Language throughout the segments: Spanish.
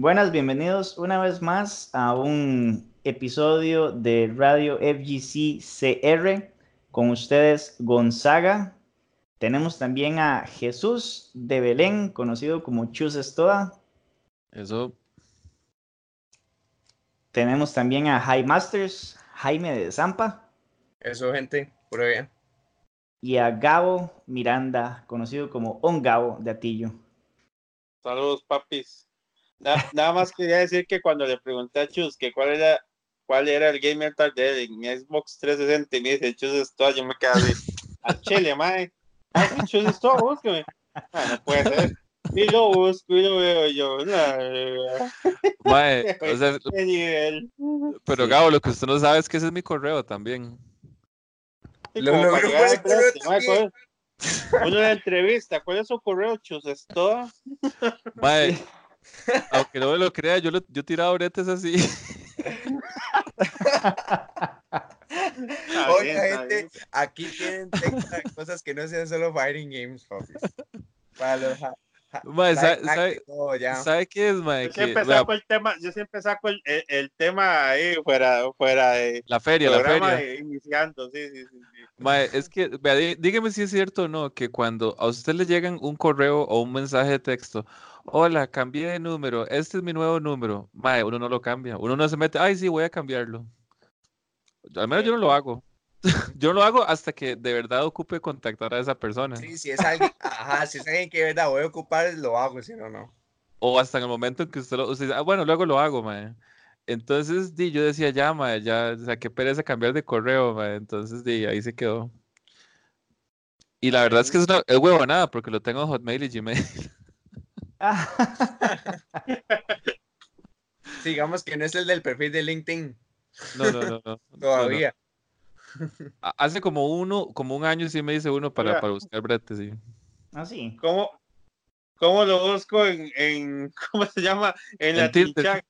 Buenas, bienvenidos una vez más a un episodio de Radio FGC CR. Con ustedes Gonzaga. Tenemos también a Jesús de Belén, conocido como Chus Estoa. Eso. Tenemos también a High Masters, Jaime de Zampa. Eso, gente, pura bien. Y a Gabo Miranda, conocido como On Gabo de Atillo. Saludos, papis. Nada, más quería decir que cuando le pregunté a Chus que cuál era cuál era el gamer tal de él en mi Xbox 360 y me dice Chus esto, yo me quedé así, a chile, mae. Ah, Chus esto, búsqueme. Ah, no puede ser. Y lo busco y lo veo yo. Mae, o sea, pero Gabo, lo que usted no sabe es que ese es mi correo también. Lo, lo, lo, una entrevista, ¿cuál es su correo, Chus? ¿Esto? Mae, aunque no me lo crea, yo, lo, yo tirado bretes así. Oiga, gente, aquí tienen cosas que no sean solo fighting games, Para los ¿sabe, qué es, mae? Yo siempre saco el tema, yo siempre saco el, el, tema ahí fuera, fuera de la feria, la feria. Iniciando, sí, sí, sí. Mae, es que, vea, dígame si es cierto o no, que cuando a usted le llegan un correo o un mensaje de texto, hola, cambié de número, este es mi nuevo número, mae, uno no lo cambia, uno no se mete, ay, sí, voy a cambiarlo. Al menos yo no lo hago. yo lo hago hasta que de verdad ocupe contactar a esa persona. Sí, si es alguien, ajá, si es alguien que de verdad voy a ocupar, lo hago, si no, no. O hasta en el momento en que usted lo, usted ah, bueno, luego lo hago, mae. Entonces, di, yo decía, ya, mae, ya, o sea, qué pereza cambiar de correo, mae. Entonces, di, ahí se quedó. Y la verdad es que es, una, es nada, porque lo tengo en Hotmail y Gmail. Digamos que no es el del perfil de LinkedIn. No, no, no, no. Todavía. Hace como uno, como un año sí me dice uno para, para buscar brete, sí. Ah, sí. ¿Cómo, cómo lo busco en, en, ¿cómo se llama? En, la Tinder.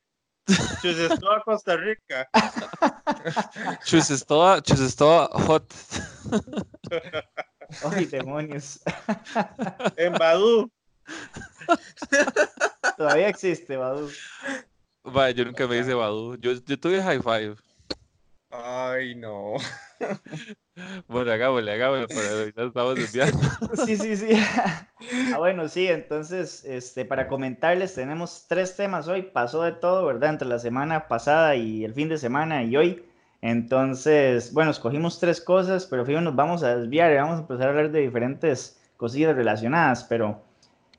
Chusestoa, Costa Rica. Chusestoa, Chusestoa Hot. Ay, demonios. En Badu. Todavía existe Badu. Vaya, yo nunca me hice Badu. Yo, yo tuve High Five. Ay, no. Bueno, hagámosle, hagámosle, pero estamos desviando. Sí, sí, sí. Ah, bueno, sí, entonces, este, para comentarles, tenemos tres temas hoy. Pasó de todo, ¿verdad? Entre la semana pasada y el fin de semana y hoy. Entonces, bueno, escogimos tres cosas, pero fíjate, nos vamos a desviar y vamos a empezar a hablar de diferentes cosillas relacionadas, pero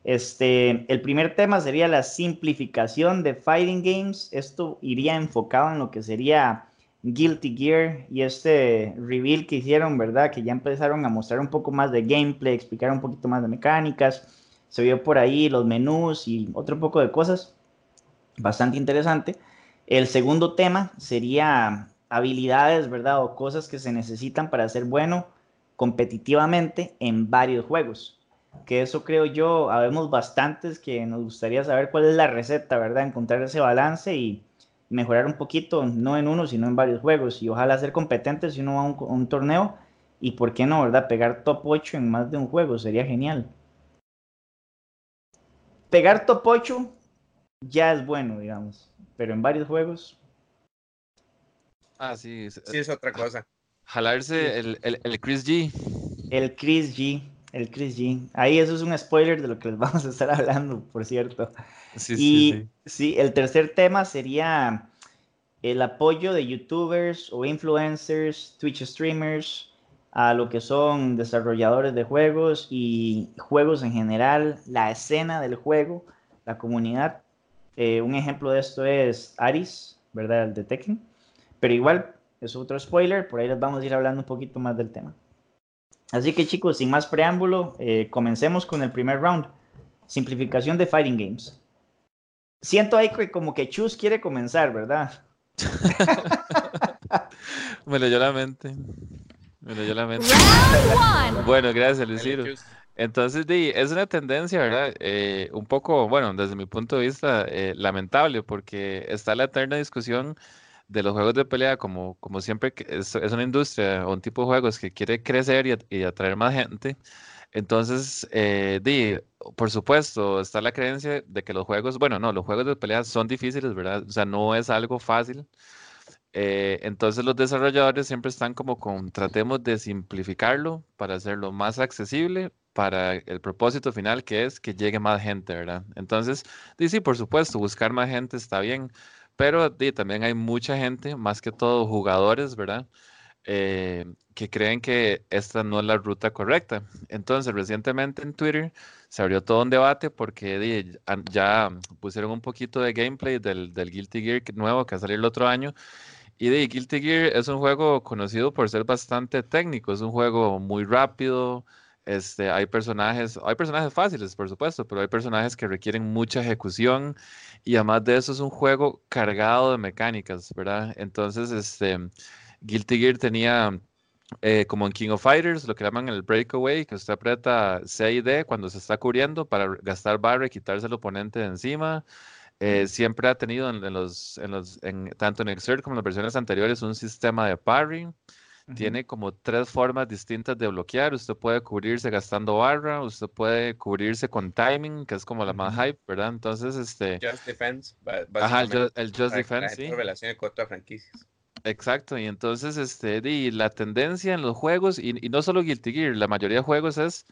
este, el primer tema sería la simplificación de fighting games. Esto iría enfocado en lo que sería Guilty Gear y este reveal que hicieron, ¿verdad? Que ya empezaron a mostrar un poco más de gameplay, explicar un poquito más de mecánicas. Se vio por ahí los menús y otro poco de cosas. Bastante interesante. El segundo tema sería habilidades, ¿verdad? O cosas que se necesitan para ser bueno competitivamente en varios juegos que eso creo yo, habemos bastantes que nos gustaría saber cuál es la receta, ¿verdad? Encontrar ese balance y mejorar un poquito, no en uno, sino en varios juegos, y ojalá ser competentes si uno va a un, torneo, y por qué no, ¿verdad? Pegar top 8 en más de un juego, sería genial. Pegar top 8 ya es bueno, digamos, pero en varios juegos. Ah, sí. Sí, es otra cosa. Jalarse el, el, el Chris G. El Chris G. El Chris G. Ahí eso es un spoiler de lo que les vamos a estar hablando, por cierto. Sí, y sí, sí. el tercer tema sería el apoyo de youtubers o influencers, Twitch streamers, a lo que son desarrolladores de juegos y juegos en general, la escena del juego, la comunidad. Eh, un ejemplo de esto es Aris, ¿verdad? El de Tekken. Pero igual, es otro spoiler, por ahí les vamos a ir hablando un poquito más del tema. Así que chicos, sin más preámbulo, eh, comencemos con el primer round. Simplificación de Fighting Games. Siento ahí que como que Chus quiere comenzar, ¿verdad? Me leyó la mente. Me leyó la mente. bueno, gracias, Luciro. Entonces, es una tendencia, ¿verdad? Eh, un poco, bueno, desde mi punto de vista, eh, lamentable, porque está la eterna discusión de los juegos de pelea, como, como siempre es, es una industria o un tipo de juegos que quiere crecer y, atraer más gente, Entonces, eh, di, por supuesto, está la creencia de que los juegos, bueno, no, los juegos de peleas son difíciles, ¿verdad? O sea, no es algo fácil. Eh, entonces los desarrolladores siempre están como con, tratemos de simplificarlo para hacerlo más accesible para el propósito final que es que llegue más gente, ¿verdad? Entonces, sí, por supuesto, buscar más gente está bien, pero también hay mucha gente, más que todo jugadores, ¿verdad? Eh, que creen que esta no es la ruta correcta. Entonces, recientemente en Twitter se abrió todo un debate porque ya pusieron un poquito de gameplay del, del Guilty Gear nuevo que va a salir el otro año y de Guilty Gear es un juego conocido por ser bastante técnico, es un juego muy rápido, este, hay personajes, hay personajes fáciles, por supuesto, pero hay personajes que requieren mucha ejecución y además de eso es un juego cargado de mecánicas, ¿verdad? Entonces, este, Guilty Gear tenía eh, como en King of Fighters, lo que llaman el breakaway, que usted aprieta C y D cuando se está cubriendo para gastar barra y quitarse al oponente de encima. Eh, siempre ha tenido en, los, en los en, tanto en Exert como en las versiones anteriores un sistema de parry. Tiene como tres formas distintas de bloquear. Usted puede cubrirse gastando barra, usted puede cubrirse con timing, que es como la más hype, ¿verdad? Entonces, este... Just Defense. Ajá, el, el Just Defense, sí. Revelación de contra franquicias. Exacto, y entonces, este, y la tendencia en los juegos, y, y no solo Guilty Gear, la mayoría de juegos es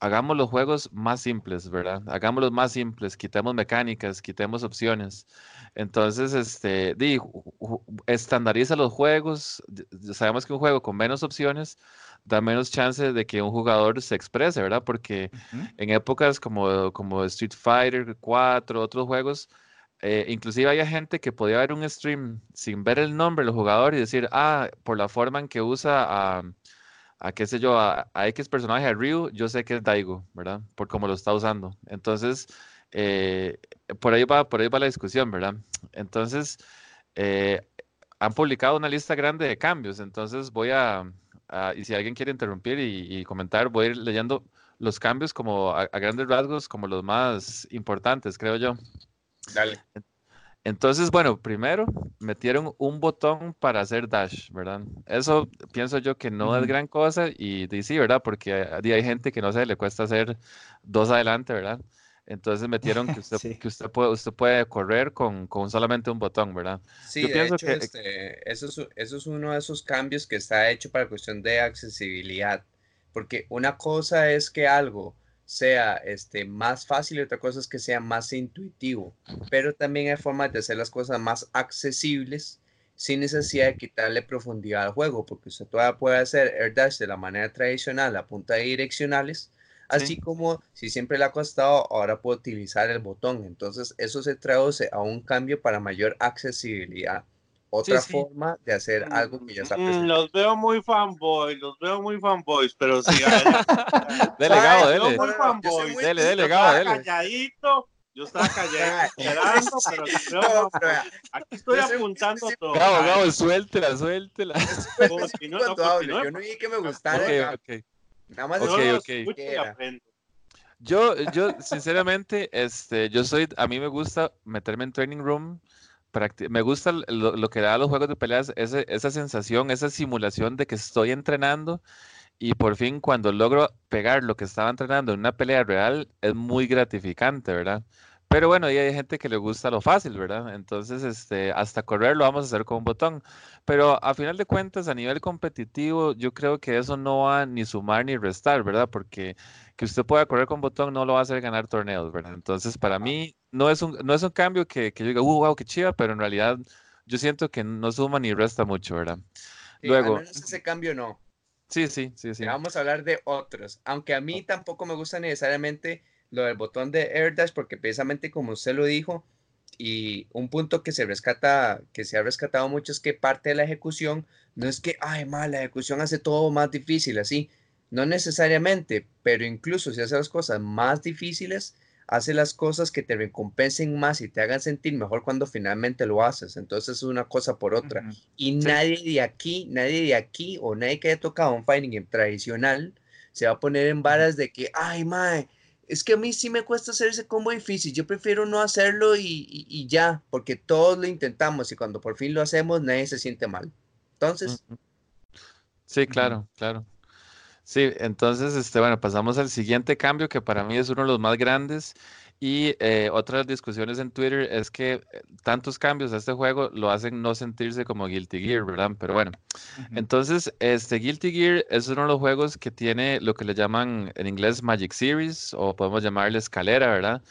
hagamos los juegos más simples, ¿verdad? Hagámoslos más simples, quitemos mecánicas, quitemos opciones. Entonces, este, di, estandariza los juegos. Sabemos que un juego con menos opciones da menos chance de que un jugador se exprese, ¿verdad? Porque en épocas como, como Street Fighter 4, otros juegos, eh, inclusive había gente que podía ver un stream sin ver el nombre del jugador y decir, ah, por la forma en que usa a a qué sé yo, a, X personaje, a Ryu, yo sé que es Daigo, ¿verdad? Por cómo lo está usando. Entonces, eh, por, ahí va, por ahí va la discusión, ¿verdad? Entonces, eh, han publicado una lista grande de cambios, entonces voy a, y si alguien quiere interrumpir y, comentar, voy a ir leyendo los cambios como a, a, grandes rasgos, como los más importantes, creo yo. Dale. Entonces, bueno, primero metieron un botón para hacer dash, ¿verdad? Eso pienso yo que no es gran cosa y, sí, ¿verdad? Porque hay, gente que no sé, le cuesta hacer dos adelante, ¿verdad? Entonces metieron que usted, que usted, puede, usted puede correr con, con, solamente un botón, ¿verdad? Sí, yo pienso que... Este, eso, es, eso es uno de esos cambios que está hecho para cuestión de accesibilidad. Porque una cosa es que algo sea este, más fácil y otra cosa es que sea más intuitivo. Pero también hay formas de hacer las cosas más accesibles sin necesidad de quitarle profundidad al juego, porque usted todavía puede hacer air dash de la manera tradicional a punta de direccionales, así como si siempre le ha costado, ahora puede utilizar el botón. Entonces, eso se traduce a un cambio para mayor accesibilidad otra forma de hacer algo que ya está mm, Los veo muy fanboy, los veo muy fanboys, pero sí. delegado, dele. Muy fanboy. Dele, delegado, dele. calladito, yo estaba calladito esperando, pero, no, pero aquí estoy apuntando todo. Gabo, Gabo, suéltela, suéltela. no, no, yo no vi que me gustara. Okay, okay. Nada más okay, okay. Yo, yo, sinceramente, este, yo soy, a mí me gusta meterme en training room me gusta lo, que da a los juegos de peleas, esa sensación, esa simulación de que estoy entrenando y por fin cuando logro pegar lo que estaba entrenando en una pelea real es muy gratificante, ¿verdad? Pero bueno, y hay gente que le gusta lo fácil, ¿verdad? Entonces, este, hasta correr lo vamos a hacer con un botón. Pero a final de cuentas, a nivel competitivo, yo creo que eso no va ni sumar ni restar, ¿verdad? Porque que usted pueda correr con botón no lo va a hacer ganar torneos, ¿verdad? Entonces, para mí, no es un, no es un cambio que, que yo diga, uh, wow, qué chiva, pero en realidad yo siento que no suma ni resta mucho, ¿verdad? Luego. ese cambio no. Sí, sí, sí, sí. Vamos a hablar de otros. Aunque a mí tampoco me gusta necesariamente lo del botón de Air Dash, porque precisamente como usted lo dijo, y un punto que se rescata, que se ha rescatado mucho es que parte de la ejecución no es que, ay, mal, la ejecución hace todo más difícil, así. No necesariamente, pero incluso si hace las cosas más difíciles, hace las cosas que te recompensen más y te hagan sentir mejor cuando finalmente lo haces. Entonces es una cosa por otra. Y nadie de aquí, nadie de aquí o nadie que haya tocado un fighting game tradicional se va a poner en varas de que, ay, mae, es que a mí sí me cuesta hacer ese combo difícil. Yo prefiero no hacerlo y, ya, porque todos lo intentamos y cuando por fin lo hacemos nadie se siente mal. Entonces. Sí, claro, claro. Sí, entonces, este, bueno, pasamos al siguiente cambio que para mí es uno de los más grandes. Y eh, otras discusiones en Twitter es que eh, tantos cambios a este juego lo hacen no sentirse como Guilty Gear, ¿verdad? Pero bueno, entonces, este Guilty Gear es uno de los juegos que tiene lo que le llaman en inglés Magic Series, o podemos llamarle escalera, ¿verdad?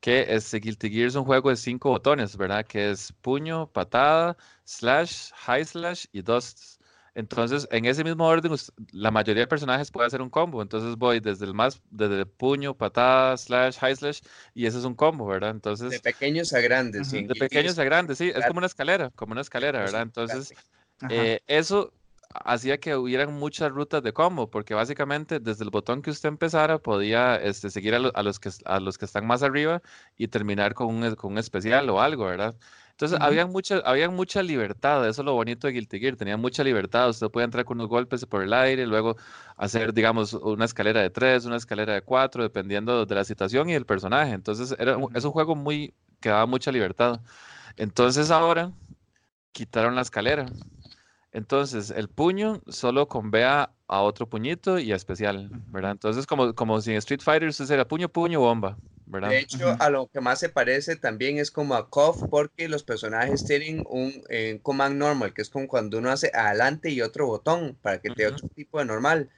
Que este Guilty Gear es un juego de cinco botones, ¿verdad? Que es puño, patada, slash, high slash y dust. Entonces, en ese mismo orden, la mayoría de personajes puede hacer un combo. Entonces voy desde el más, desde el puño, patada, slash, high slash, y ese es un combo, ¿verdad? Entonces. De pequeños a grandes, sí. De pequeños a grandes, sí. Es como una escalera, como una escalera, ¿verdad? Entonces, eh, eso hacía que hubieran muchas rutas de combo, porque básicamente desde el botón que usted empezara podía este, seguir a, los que, a los que están más arriba y terminar con un, con un especial o algo, ¿verdad? Entonces, había, mucha, había mucha libertad, eso es lo bonito de Guilty Gear, tenía mucha libertad, usted podía entrar con unos golpes por el aire, luego hacer, digamos, una escalera de tres, una escalera de cuatro, dependiendo de la situación y el personaje. Entonces, era, es un juego muy, que daba mucha libertad. Entonces, ahora quitaron la escalera. Entonces, el puño solo convea a otro puñito y a especial, ¿verdad? Entonces, como, como si en Street Fighter usted era puño, puño, bomba. De hecho, a lo que más se parece también es como a KOF, porque los personajes tienen un eh, command normal, que es como cuando uno hace adelante y otro botón para que te dé otro tipo de normal.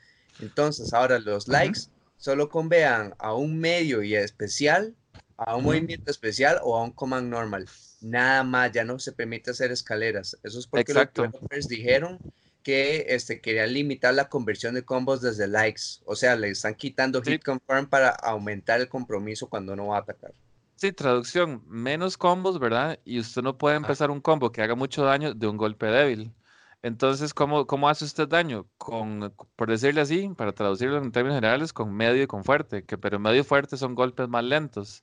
Entonces, ahora los likes solo convean a un medio y especial, a un movimiento especial o a un command normal. Nada más, ya no se permite hacer escaleras. Eso es porque los developers dijeron que este, querían limitar la conversión de combos desde likes. O sea, le están quitando hit confirm para aumentar el compromiso cuando no va a atacar. Sí, traducción, menos combos, ¿verdad? Y usted no puede empezar un combo que haga mucho daño de un golpe débil. Entonces, ¿cómo, ¿cómo hace usted daño? Con, por decirle así, para traducirlo en términos generales, con medio y con fuerte, que pero medio y fuerte son golpes más lentos.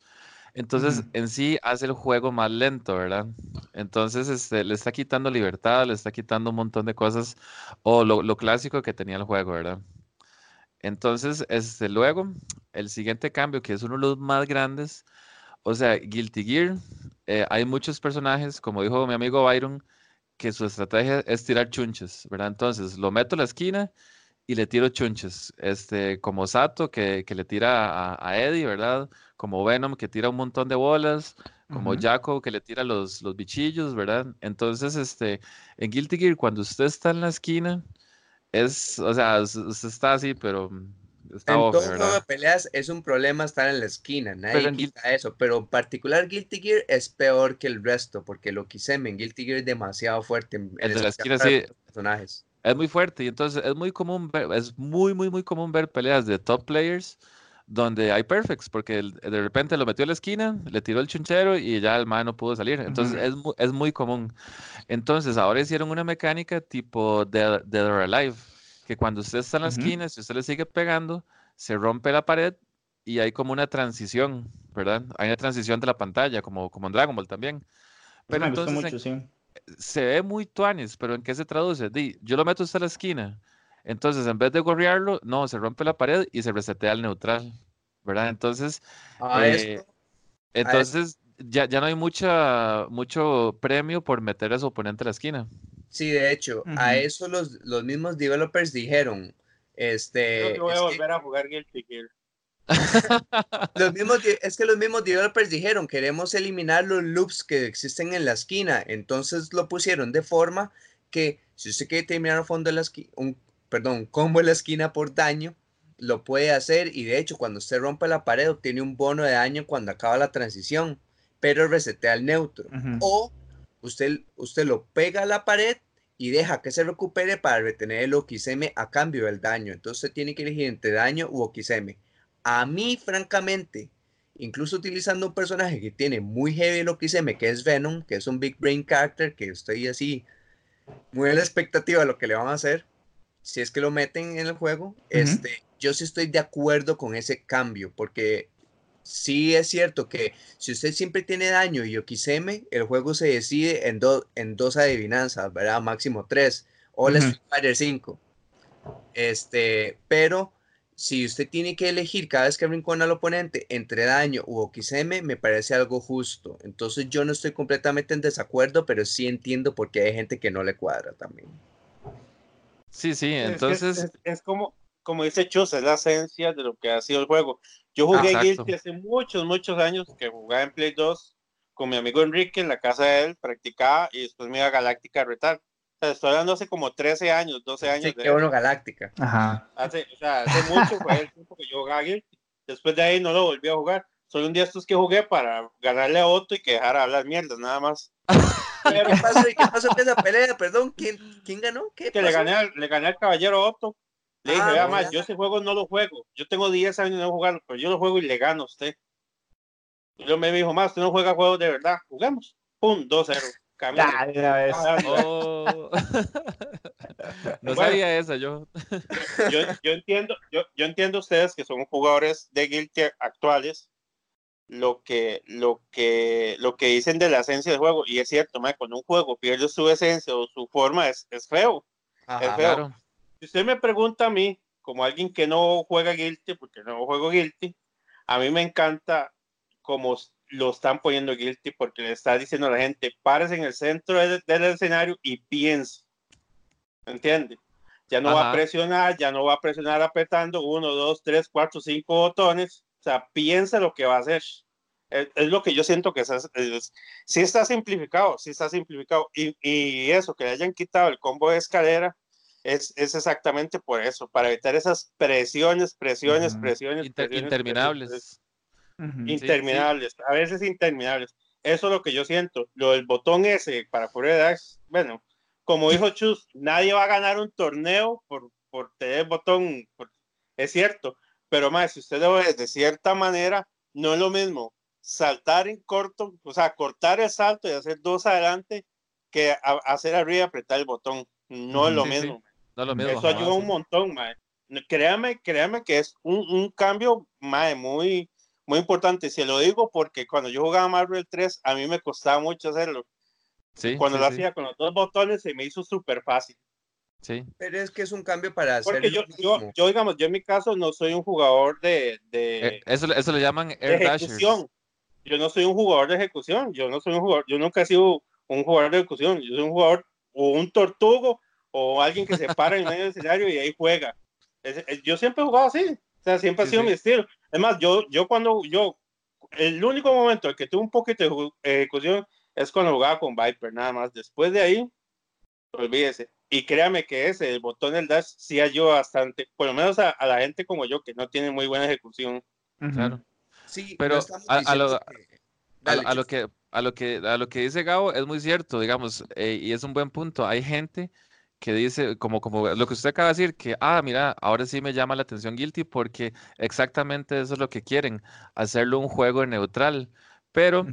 Entonces, en sí hace el juego más lento, ¿verdad? Entonces, este, le está quitando libertad, le está quitando un montón de cosas, o lo, clásico que tenía el juego, ¿verdad? Entonces, este, luego, el siguiente cambio, que es uno de los más grandes, o sea, Guilty Gear, eh, hay muchos personajes, como dijo mi amigo Byron, que su estrategia es tirar chunches, ¿verdad? Entonces, lo meto a la esquina y le tiro chunches, este, como Sato, que, le tira a, a Eddie, ¿verdad? Como Venom que tira un montón de bolas, como Jaco que le tira los, los bichillos, ¿verdad? Entonces, este, en Guilty Gear, cuando usted está en la esquina, es, o sea, usted está así, pero está En todo juego de peleas es un problema estar en la esquina, nadie quita eso, pero en particular Guilty Gear es peor que el resto, porque lo que hice en Guilty Gear es demasiado fuerte. En, el de la esquina sí. Personajes. Es muy fuerte y entonces es muy común ver, es muy, muy, muy común ver peleas de top players donde hay perfects, porque de repente lo metió a la esquina, le tiró el chunchero y ya el man no pudo salir. Entonces es, es, muy común. Entonces ahora hicieron una mecánica tipo Dead, or Alive, que cuando usted está en la esquina, si usted le sigue pegando, se rompe la pared y hay como una transición, ¿verdad? Hay una transición de la pantalla, como, como en Dragon Ball también. Pero entonces se ve muy tuanis, pero ¿en qué se traduce? Di, yo lo meto hasta la esquina entonces, en vez de gorrearlo, no, se rompe la pared y se resetea al neutral, ¿verdad? Entonces, eh, entonces ya, ya no hay mucha, mucho premio por meter a su oponente a la esquina. Sí, de hecho, a eso los, los mismos developers dijeron, este... Que voy a volver a jugar Guilty Gear. los mismos, es que los mismos developers dijeron, queremos eliminar los loops que existen en la esquina, entonces lo pusieron de forma que si usted quiere terminar al fondo de la esquina, un, perdón, combo en la esquina por daño, lo puede hacer y de hecho cuando usted rompe la pared obtiene un bono de daño cuando acaba la transición, pero resetea el neutro. O usted, usted lo pega a la pared y deja que se recupere para retener el OXM a cambio del daño. Entonces usted tiene que elegir entre daño u OXM. A mí, francamente, incluso utilizando un personaje que tiene muy heavy el OXM, que es Venom, que es un Big Brain Character, que estoy así muy a la expectativa de lo que le van a hacer, si es que lo meten en el juego, este, yo sí estoy de acuerdo con ese cambio, porque sí es cierto que si usted siempre tiene daño y Okiseme, el juego se decide en, en dos adivinanzas, ¿verdad? Máximo tres, o la Street Fighter 5. Este, pero si usted tiene que elegir cada vez que rincona al oponente entre daño u Okiseme, me parece algo justo. Entonces yo no estoy completamente en desacuerdo, pero sí entiendo por qué hay gente que no le cuadra también. Sí, sí, entonces... Es, como, como dice Chus, es la esencia de lo que ha sido el juego. Yo jugué Exacto. Guilty hace muchos, muchos años que jugaba en Play 2 con mi amigo Enrique en la casa de él, practicaba y después me iba a Galáctica a retar. O sea, estoy hablando hace como 13 años, 12 años. Sí, de qué bueno, Galáctica. Ajá. Hace, o sea, hace mucho fue el tiempo que yo jugaba Guilty. Después de ahí no lo volví a jugar. Solo un día estos que jugué para ganarle a Otto y que dejara de hablar mierdas, nada más. ¿Qué pasó? ¿Y qué pasó con esa pelea? Perdón, ¿quién, quién ganó? ¿Qué que le gané, al- le gané al caballero Otto. Le dije, Ah, vea, más, yo ese juego no lo juego. Yo tengo 10 años de no jugarlo, pero yo lo juego y le gano a usted. Y luego me dijo, más, usted no juega juegos de verdad. Juguemos. Pum, 2-0. Camino. Ya, de una vez. Ah, Oh. no Bueno. sabía esa yo. yo, yo entiendo, yo, yo entiendo ustedes que son jugadores de Guilty actuales lo que, lo que, lo que dicen de la esencia del juego, y es cierto, mae, cuando un juego pierde su esencia o su forma es, es feo. Ajá. es feo. Claro. Si usted me pregunta a mí, como alguien que no juega Guilty, porque no juego Guilty, a mí me encanta como lo están poniendo Guilty, porque le está diciendo a la gente, párese en el centro del, del escenario y piense. ¿Entiende? Ya no va a Ajá. presionar, ya no va a presionar apretando uno, dos, tres, cuatro, cinco botones. O sea, piensa lo que va a hacer. Es, es lo que yo siento que es, es- sí está simplificado, sí está simplificado. Y, y eso, que le hayan quitado el combo de escalera, es, es exactamente por eso, para evitar esas presiones, presiones, presiones, Inter- presiones, interminables. presiones, Ujú. Sí, interminables, a veces interminables. Eso es lo que yo siento. Lo del botón ese para poder dar, bueno, como dijo Chus, nadie va a ganar un torneo por, por tener el botón, por- es cierto, pero más, si usted lo ve de cierta manera, no es lo mismo saltar en corto, o sea, cortar el salto y hacer dos adelante que a- hacer arriba y apretar el botón. No es lo Sí, sí. mismo. No es lo mismo. Eso jamás, ayuda un sí. montón, mae. Créame, créame que es un, un cambio, mae, muy, muy importante. Se lo digo porque cuando yo jugaba Marvel 3, a mí me costaba mucho hacerlo. Sí, Cuando sí, lo sí, hacía con los dos botones, se me hizo súper fácil. Sí. Pero es que es un cambio para hacer Porque yo, lo yo, mismo. yo, digamos, yo en mi caso no soy un jugador de, de, Eh, Eso, eso le llaman de air dashers. ejecución. Yo no soy un jugador de ejecución. Yo no soy un jugador, yo nunca he sido un jugador de ejecución. Yo soy un jugador o un tortugo o alguien que se para en medio del escenario y ahí juega. Es- es- yo siempre he jugado así. O sea, siempre ha Sí, sido sí. mi estilo. Es más, yo, yo cuando yo, el único momento en que tuve un poquito de ju- ejecución es cuando jugaba con Viper, nada más. Después de ahí, olvídese. Y créame que ese, el botón del dash, sí ayuda bastante, por lo menos a, a la gente como yo, que no tiene muy buena ejecución. Claro. Sí, Pero a- lo- que- A, Dale, a lo que a lo que a lo que dice Gabo es muy cierto, digamos, eh, y es un buen punto. Hay gente que dice, como, como lo que usted acaba de decir, que, ah, mira, ahora sí me llama la atención Guilty porque exactamente eso es lo que quieren, hacerlo un juego neutral. Pero,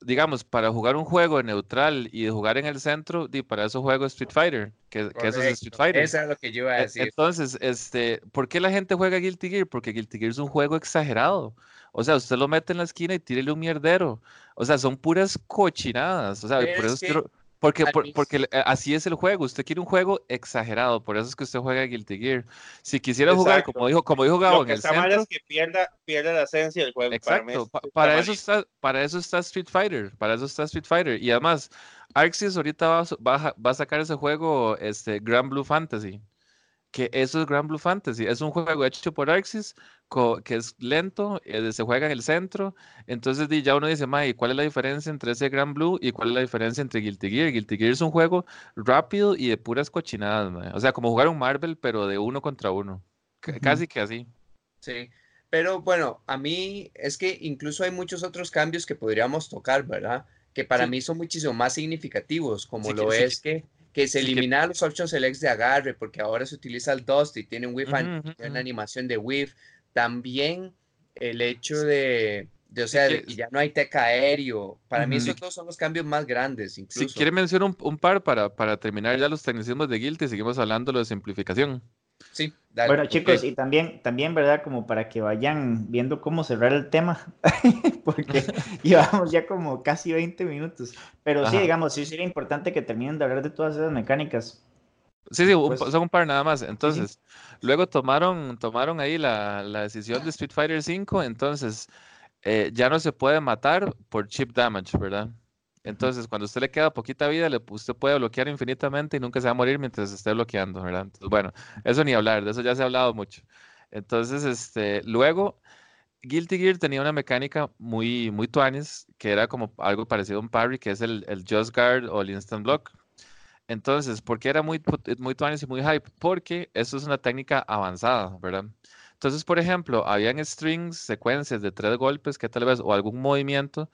digamos, para jugar un juego neutral y de jugar en el centro, di, para eso juego Street Fighter, que, que eso es Street Fighter. Eso es lo que yo iba a E- decir. Entonces, este, ¿por qué la gente juega Guilty Gear? Porque Guilty Gear es un juego exagerado. O sea, usted lo mete en la esquina y tírele un mierdero. O sea, son puras cochinadas. O sea, Pero por es eso que quiero- porque, por- porque eh, así es el juego. Usted quiere un juego exagerado. Por eso es que usted juega Guilty Gear. Si quisiera jugar, Exacto. como dijo, como dijo Gabo, Lo en que el está mal centro. es que pierda, pierda la esencia del juego. Para mí Exacto, es- pa- está para, eso está, para eso está Street Fighter, para eso está Street Fighter. Y además, Arxis ahorita va, va, va a sacar ese juego, este, Grand Blue Fantasy, que eso es Grand Blue Fantasy, es un juego hecho por Arxis, que es lento, eh, se juega en el centro, entonces ya uno dice, "Mae, ¿cuál es la diferencia entre ese Grand Blue y cuál es la diferencia entre Guilty Gear? Guilty Gear es un juego rápido y de puras cochinadas, mae. O sea, como jugar un Marvel, pero de uno contra uno, Ujú. casi que así. Sí, pero bueno, a mí es que incluso hay muchos otros cambios que podríamos tocar, ¿verdad? Que para Sí. mí son muchísimo más significativos, como Sí lo sí es que, que se eliminan los option selects de agarre, porque ahora se utiliza el Dust y tiene un whiff, tiene ujú. una animación de whiff. También el hecho de, de o sea, de que- ya no hay teca aéreo. Para mí esos dos son los cambios más grandes, Si incluso. quiere mencionar un, un par para, para terminar ya los tecnicismos de Guilty, seguimos hablando de simplificación. Sí, dale. Bueno, chicos, Ok. y también, también, ¿verdad? Como para que vayan viendo cómo cerrar el tema, porque llevamos ya como casi 20 minutos. Pero sí, Ajá. digamos, sí sería importante que terminen de hablar de todas esas mecánicas. Sí, sí, un Pues- son un par nada más. Entonces, luego tomaron, tomaron ahí la, la decisión de Street Fighter V, entonces eh, ya no se puede matar por chip damage, ¿verdad? Entonces, cuando a usted le queda poquita vida, le, usted puede bloquear infinitamente y nunca se va a morir mientras esté bloqueando, ¿verdad? Entonces, bueno, eso ni hablar, de eso ya se ha hablado mucho. Entonces, este, luego, Guilty Gear tenía una mecánica muy, muy tuanis, que era como algo parecido a un parry, que es el, el Just Guard o el Instant Block. Entonces, ¿por qué era muy, muy y muy hype? Porque eso es una técnica avanzada, ¿verdad? Entonces, por ejemplo, habían strings, secuencias de tres golpes que tal vez, o algún movimiento,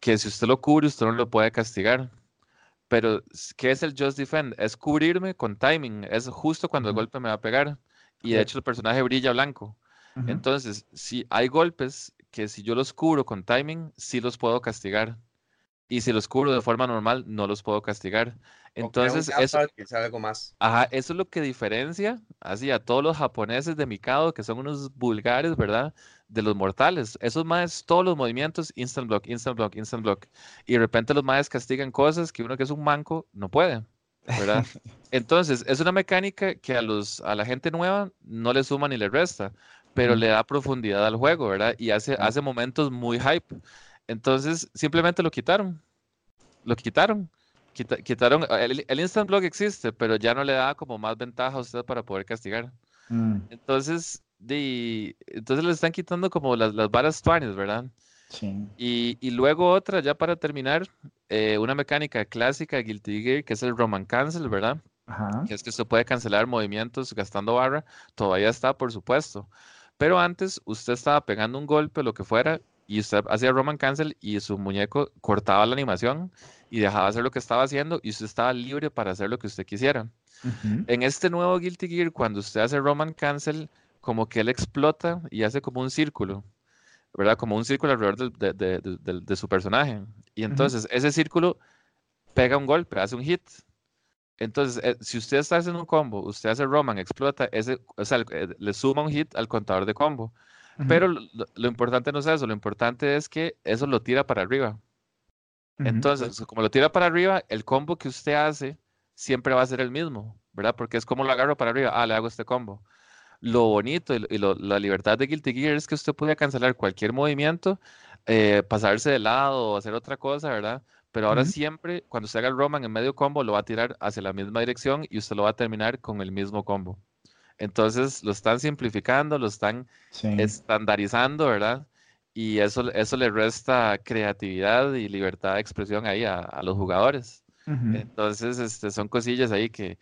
que si usted lo cubre, usted no lo puede castigar. Pero, ¿qué es el Just Defend? Es cubrirme con timing, es justo cuando el golpe me va a pegar. Y de hecho el personaje brilla blanco. Entonces, si hay golpes que si yo los cubro con timing, sí los puedo castigar. Y si los cubro de forma normal, no los puedo castigar. Entonces, eso, es algo más. Ajá, eso es lo que diferencia así a todos los japoneses de Mikado, que son unos vulgares, ¿verdad? De los mortales. Esos más, todos los movimientos, instant block, instant block, instant block. Y de repente los más castigan cosas que uno que es un manco no puede. ¿verdad? Entonces, es una mecánica que a, los, a la gente nueva no le suma ni le resta, pero le da profundidad al juego, ¿verdad? Y hace, hace momentos muy hype. Entonces, simplemente lo quitaron. Lo quitaron. quitaron, el, instant block existe, pero ya no le da como más ventaja a usted para poder castigar. Mm. Entonces, de, entonces le están quitando como las, las varas tuanes, ¿verdad? Sí. Y, y, luego otra, ya para terminar, eh, una mecánica clásica de Guilty Gear, que es el Roman Cancel, ¿verdad? Ajá. Que es que usted puede cancelar movimientos gastando barra, todavía está, por supuesto. Pero antes usted estaba pegando un golpe, lo que fuera, y usted hacía Roman Cancel y su muñeco cortaba la animación y dejaba hacer lo que estaba haciendo y usted estaba libre para hacer lo que usted quisiera. En este nuevo Guilty Gear, cuando usted hace Roman Cancel, como que él explota y hace como un círculo. ¿verdad? Como un círculo alrededor de, su personaje. Y entonces ese círculo pega un golpe, hace un hit. Entonces, eh, si usted está haciendo un combo, usted hace Roman, explota, ese, o sea, le suma un hit al contador de combo. Pero lo, importante no es eso, lo importante es que eso lo tira para arriba. Entonces, como lo tira para arriba, el combo que usted hace siempre va a ser el mismo, ¿verdad? Porque es como lo agarro para arriba, ah, le hago este combo lo bonito y, la libertad de Guilty Gear es que usted puede cancelar cualquier movimiento, eh, pasarse de lado o hacer otra cosa, ¿verdad? Pero ahora siempre, cuando usted haga el Roman en medio combo, lo va a tirar hacia la misma dirección y usted lo va a terminar con el mismo combo. Entonces lo están simplificando, lo están estandarizando, ¿verdad? Y eso, eso le resta creatividad y libertad de expresión ahí a, los jugadores. Entonces, este, son cosillas ahí que,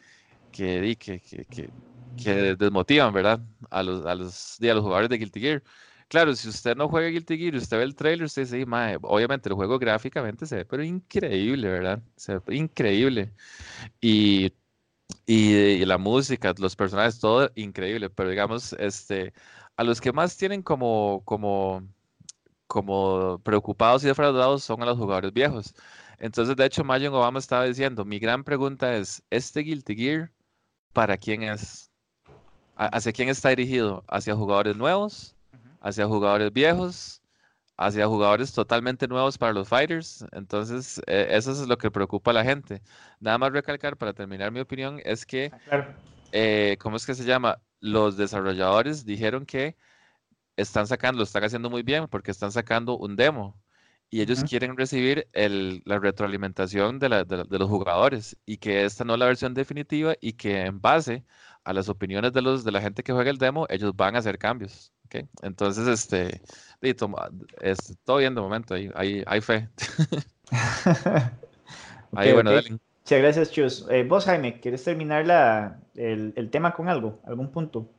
que, que, que, que desmotivan, ¿verdad? A los, a los, a los jugadores de Guilty Gear. Claro, si usted no juega Guilty Gear y usted ve el trailer, usted dice, mae, obviamente el juego gráficamente se ve, pero increíble, ¿verdad? Se ve increíble. Y, y, la música, los personajes, todo increíble, pero digamos, este, a los que más tienen como, como, como preocupados y defraudados son a los jugadores viejos. Entonces, de hecho, Mayon Obama estaba diciendo, mi gran pregunta es, ¿este Guilty Gear para quién es? ¿Hacia quién está dirigido? ¿Hacia jugadores nuevos? ¿Hacia jugadores viejos? ¿Hacia jugadores totalmente nuevos para los fighters? Entonces, eh, eso es lo que preocupa a la gente. Nada más recalcar, para terminar mi opinión, es que, ah, eh, ¿cómo es que se llama? Los desarrolladores dijeron que están sacando, lo están haciendo muy bien porque están sacando un demo y ellos quieren recibir el, la retroalimentación de, la, de, los jugadores y que esta no es la versión definitiva y que en base a las opiniones de, los, de la gente que juega el demo, ellos van a hacer cambios. ¿Okay? Entonces, este, es, todo bien de momento, hay, hay, hay fe. Ahí, bueno, Muchas gracias, Chus. Eh, vos, Jaime, ¿quieres terminar la, el, el, tema con algo? ¿Algún punto?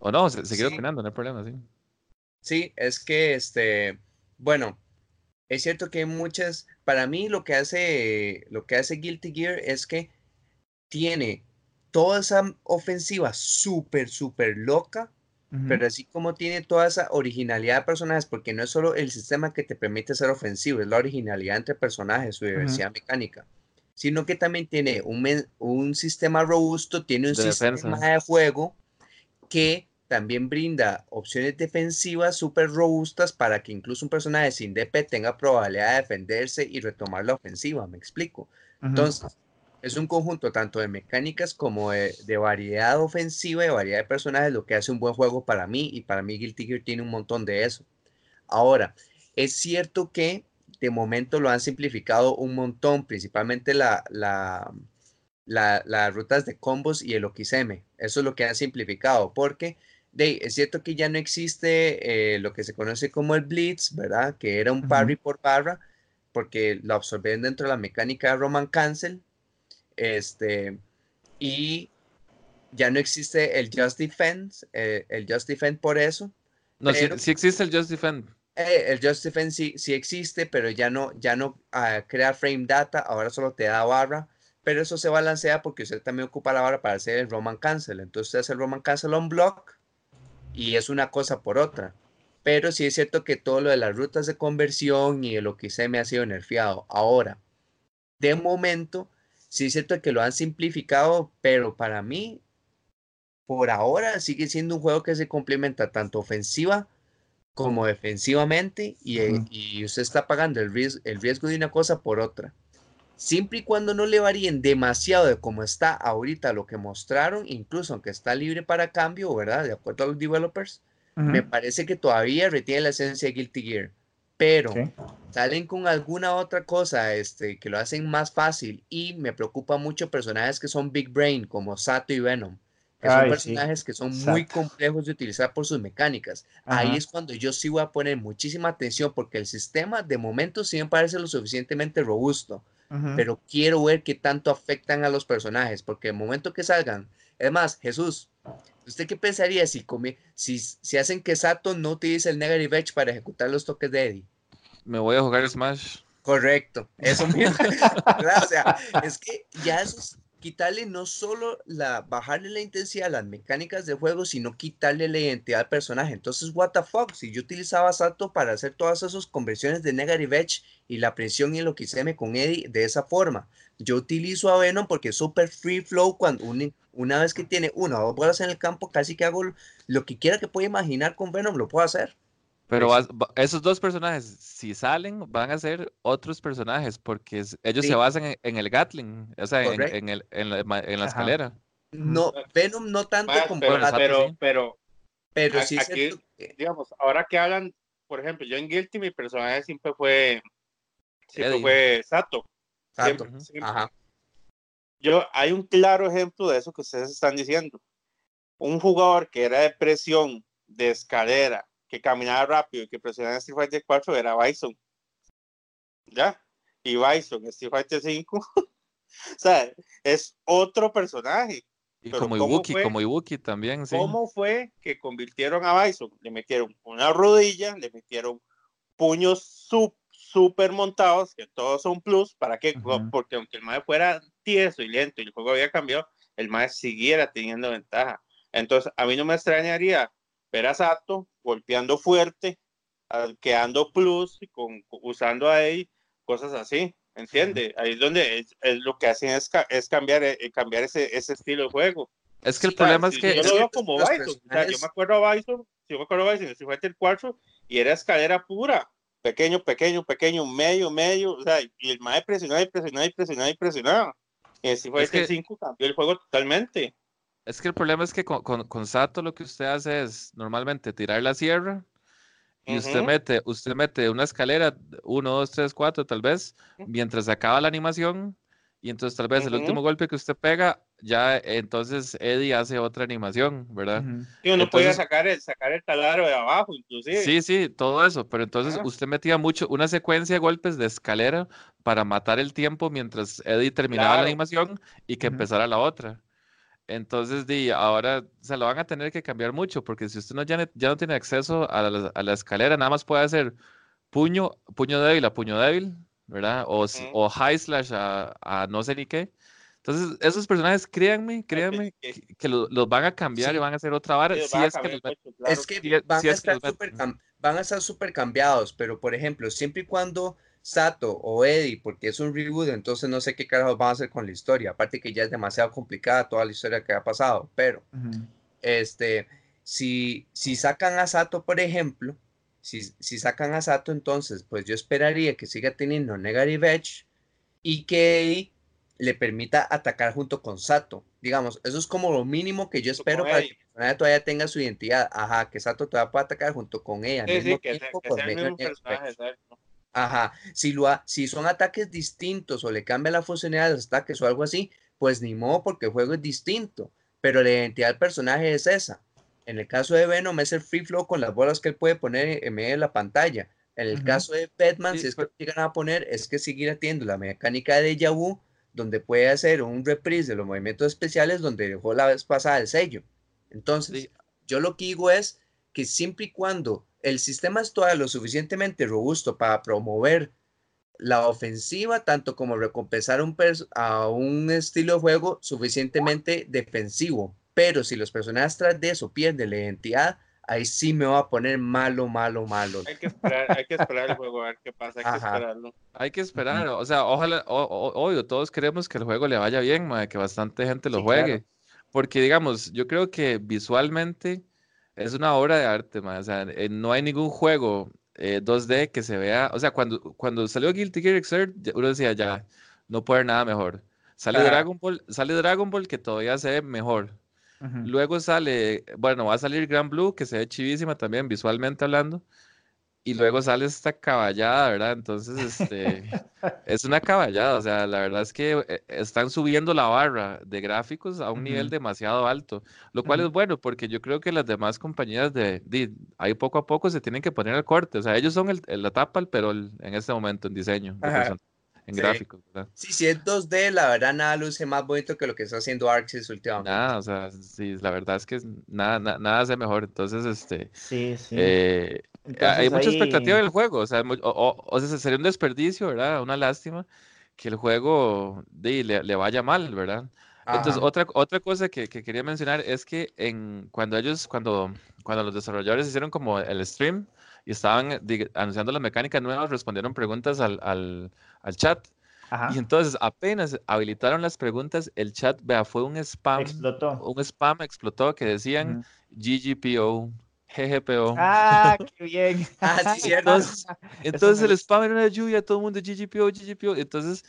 O no, seguir opinando, no hay problema, sí. Sí, es que, este, bueno, es cierto que hay muchas, para mí lo que hace, lo que hace Guilty Gear es que tiene toda esa ofensiva súper, súper loca, pero así como tiene toda esa originalidad de personajes, porque no es solo el sistema que te permite ser ofensivo, es la originalidad entre personajes, su diversidad mecánica, sino que también tiene un, un sistema robusto, tiene un sistema de juego que también brinda opciones defensivas súper robustas para que incluso un personaje sin DP tenga probabilidad de defenderse y retomar la ofensiva, me explico. Entonces, es un conjunto tanto de mecánicas como de, variedad ofensiva y variedad de personajes, lo que hace un buen juego para mí y para mí Guilty Gear tiene un montón de eso. Ahora, es cierto que de momento lo han simplificado un montón, principalmente la, la, las rutas de combos y el OXM. Eso es lo que han simplificado, porque de, es cierto que ya no existe eh, lo que se conoce como el Blitz, ¿verdad? Que era un parry por barra, porque lo absorbieron dentro de la mecánica de Roman Cancel. Este, y ya no existe el Just Defense, eh, el Just Defend por eso. No, sí, existe el Just Defend. Eh, el Just Defend sí, sí, existe, pero ya no, ya no ah, crea frame data, ahora solo te da barra, pero eso se balancea porque usted también ocupa la barra para hacer el Roman Cancel. Entonces usted hace el Roman Cancel on block y es una cosa por otra. Pero sí es cierto que todo lo de las rutas de conversión y lo que se me ha sido nerfeado. Ahora, de momento, sí es cierto que lo han simplificado, pero para mí por ahora sigue siendo un juego que se complementa tanto ofensiva como defensivamente y, eh, y usted está pagando el riesgo, el riesgo de una cosa por otra. Siempre y cuando no le varíen demasiado de cómo está ahorita lo que mostraron, incluso aunque está libre para cambio, ¿verdad? De acuerdo a los developers, me parece que todavía retiene la esencia de Guilty Gear. Pero salen con alguna otra cosa este, que lo hacen más fácil y me preocupa mucho personajes que son Big Brain como Sato y Venom que son personajes que son muy complejos de utilizar por sus mecánicas. Ahí es cuando yo sí voy a poner muchísima atención porque el sistema de momento sí me parece lo suficientemente robusto, pero quiero ver qué tanto afectan a los personajes, porque el momento que salgan, es más, Jesús, ¿usted qué pensaría si, si, si hacen que Sato no utilice el Negative Edge para ejecutar los toques de Eddie? Me voy a jugar Smash. Correcto, eso mismo. o sea, es que ya esos quitarle no solo la, bajarle la intensidad a las mecánicas de juego, sino quitarle la identidad al personaje. Entonces, what the fuck, si yo utilizaba Sato para hacer todas esas conversiones de Negative Edge y la presión y lo que me con Eddie de esa forma, yo utilizo a Venom porque es super free flow cuando una vez que tiene una o dos bolas en el campo, casi que hago lo que quiera que pueda imaginar con Venom, lo puedo hacer. Pero esos dos personajes, si salen, van a ser otros personajes, porque ellos se basan en, el Gatling, o sea, en, el, en, la, en la escalera. No, Venom no tanto como pero, pero, pero, pero, sí aquí, digamos, ahora que hablan, por ejemplo, yo en Guilty mi personaje siempre fue, siempre fue Sato. Sato. Ajá. Yo, hay un claro ejemplo de eso que ustedes están diciendo. Un jugador que era de presión, de escalera, que caminaba rápido y que presionaba en Street Fighter 4 era Bison. ¿Ya? Y Bison en Street Fighter 5, o sea, es otro personaje. Y como Ibuki, como Ibuki también, sí. ¿Cómo fue que convirtieron a Bison? Le metieron una rodilla, le metieron puños súper montados, que todos son plus, ¿para qué? Porque aunque el MAE fuera tieso y lento y el juego había cambiado, el MAE siguiera teniendo ventaja. Entonces, a mí no me extrañaría ver a Sato golpeando fuerte, quedando plus, con, usando ahí cosas así, ¿entiende? Ahí es donde es, lo que hacen es, es cambiar, eh, cambiar ese, ese estilo de juego. Es que el problema es que. Yo lo veo como Bison. O sea, yo me acuerdo a Bison, yo me acuerdo a Bison, si fue el cuarto, y era escalera pura. Pequeño, pequeño, pequeño, medio, medio. O sea, y el más presionaba y presionaba y presionaba y presionaba. Y si fue el 5 cambió el juego totalmente. Es que el problema es que con, con, Sato lo que usted hace es normalmente tirar la sierra y usted mete, usted mete una escalera, uno, dos, tres, cuatro, tal vez, mientras acaba la animación, y entonces tal vez el último golpe que usted pega, ya entonces Eddie hace otra animación, ¿verdad? Y uno puede sacar el, sacar el taladro de abajo, inclusive. Sí, sí, todo eso, pero entonces usted metía mucho, una secuencia de golpes de escalera para matar el tiempo mientras Eddie terminaba la animación y que empezara la otra. Entonces, di, ahora se lo van a tener que cambiar mucho, porque si usted no, ya, ya no tiene acceso a la, a la, escalera, nada más puede hacer puño, puño débil a puño débil, ¿verdad? O, o high slash a, a, no sé ni qué. Entonces, esos personajes, créanme, créanme, que, los van a cambiar y van a hacer otra vara. es, que es que van, a estar super, van a estar súper cambiados, pero por ejemplo, siempre y cuando Sato o Eddie, porque es un reboot, entonces no sé qué carajos van a hacer con la historia. Aparte que ya es demasiado complicada toda la historia que ha pasado, pero este, si, si sacan a Sato, por ejemplo, si, si sacan a Sato, entonces, pues yo esperaría que siga teniendo Negative Edge y que Eddie le permita atacar junto con Sato. Digamos, eso es como lo mínimo que yo espero para que el todavía tenga su identidad. Ajá, que Sato todavía pueda atacar junto con ella. Sí, sí, que, sea, el mismo personaje, Ajá, si, lo si son ataques distintos o le cambia la funcionalidad de los ataques o algo así, pues ni modo porque el juego es distinto, pero la identidad del personaje es esa. En el caso de Venom es el free flow con las bolas que él puede poner en medio de la pantalla. En el caso de Batman, si es que lo llegan a poner, es que seguir atiendo la mecánica de Deja Vu, donde puede hacer un reprise de los movimientos especiales donde dejó la vez pasada el sello. Entonces, yo lo que digo es que siempre y cuando el sistema es todavía lo suficientemente robusto para promover la ofensiva, tanto como recompensar un a un estilo de juego suficientemente defensivo. Pero si los personajes tras de eso pierden la identidad, ahí sí me va a poner malo, malo, malo. Hay que esperar, hay que esperar el juego a ver qué pasa, hay que esperarlo. Hay que esperar, o sea, ojalá, obvio, todos queremos que el juego le vaya bien, que bastante gente lo juegue. Porque, digamos, yo creo que visualmente es una obra de arte, o sea, eh, no hay ningún juego 2D eh, que se vea, o sea, cuando, cuando salió Guilty Gear Xrd, uno decía, ya, no puede haber nada mejor. Sale Dragon Ball, sale Dragon Ball que todavía se ve mejor. Luego sale, bueno, va a salir Grand Blue, que se ve chivísima también visualmente hablando. Y luego sale esta caballada, ¿verdad? Entonces, este, es una caballada, o sea, la verdad es que eh, están subiendo la barra de gráficos a un nivel demasiado alto, lo cual es bueno porque yo creo que las demás compañías de, ahí poco a poco se tienen que poner al corte, o sea, ellos son el, la tapa, pero en este momento en diseño, en gráficos, ¿verdad? Sí, si es 2D, la verdad nada luce más bonito que lo que está haciendo Arxis últimamente. Nada, o sea, sí, la verdad es que nada, nada, nada hace mejor, entonces, este, sí, sí. Eh, hay mucha expectativa del juego, o sea, o, sea, sería un desperdicio, ¿verdad? Una lástima que el juego le, le, vaya mal, ¿verdad? Entonces, otra, otra cosa que, que, quería mencionar es que en, cuando ellos, cuando, cuando los desarrolladores hicieron como el stream y estaban anunciando las mecánicas nuevas, respondieron preguntas al, al, al chat. Y entonces apenas habilitaron las preguntas, el chat, vea, fue un spam. Explotó. Un spam explotó que decían GGPO. GGPO. Ah, qué bien. ah, sí, Entonces, entonces el spam era una lluvia, todo el mundo GGPO, GGPO. Entonces,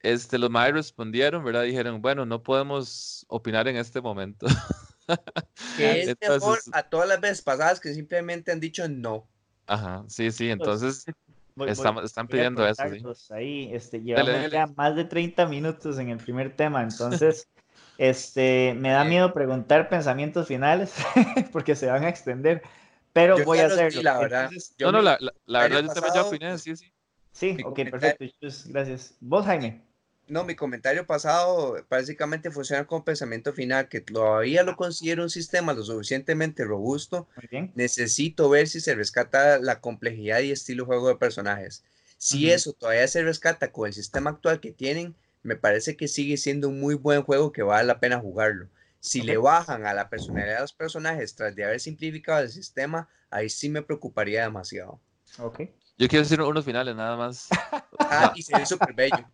este, los madres respondieron, ¿verdad? Dijeron, bueno, no podemos opinar en este momento. que es mejor a todas las veces pasadas que simplemente han dicho no. Ajá, sí, sí, entonces están pidiendo eso. ¿sí? Ahí, este, llevamos ya más de 30 minutos en el primer tema, entonces este, me da miedo preguntar pensamientos finales porque se van a extender, pero voy a hacerlo. la verdad. no, no, la, la, verdad yo también ya opiné, sí, sí. Sí, ok, perfecto. Gracias. ¿Vos, Jaime? No, mi comentario pasado básicamente funciona con pensamiento final, que todavía lo considero un sistema lo suficientemente robusto. Muy bien. Necesito ver si se rescata la complejidad y estilo juego de personajes. Si eso todavía se rescata con el sistema actual que tienen, me parece que sigue siendo un muy buen juego que vale la pena jugarlo. Si le bajan a la personalidad de los personajes tras de haber simplificado el sistema, ahí sí me preocuparía demasiado. Ok. Yo quiero decir unos finales nada más. ah, y sería súper bello.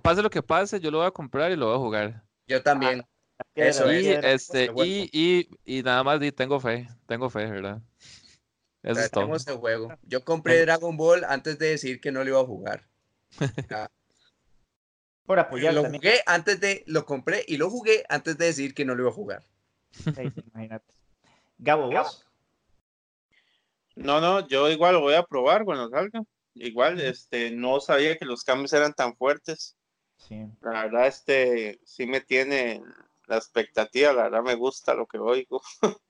pase lo que pase, yo lo voy a comprar y lo voy a jugar. Yo también. Eso y, este, y, y, y, nada más tengo fe, tengo fe, ¿verdad? Eso es todo. juego. Yo compré Dragon Ball antes de decir que no lo iba a jugar. Por apoyar. Lo jugué antes de, lo compré y lo jugué antes de decir que no lo iba a jugar. imagínate. Gabo, ¿vos? No, no, yo igual lo voy a probar cuando salga. Igual, este, no sabía que los cambios eran tan fuertes. Sí. La verdad, este, sí me tiene la expectativa, la verdad me gusta lo que oigo.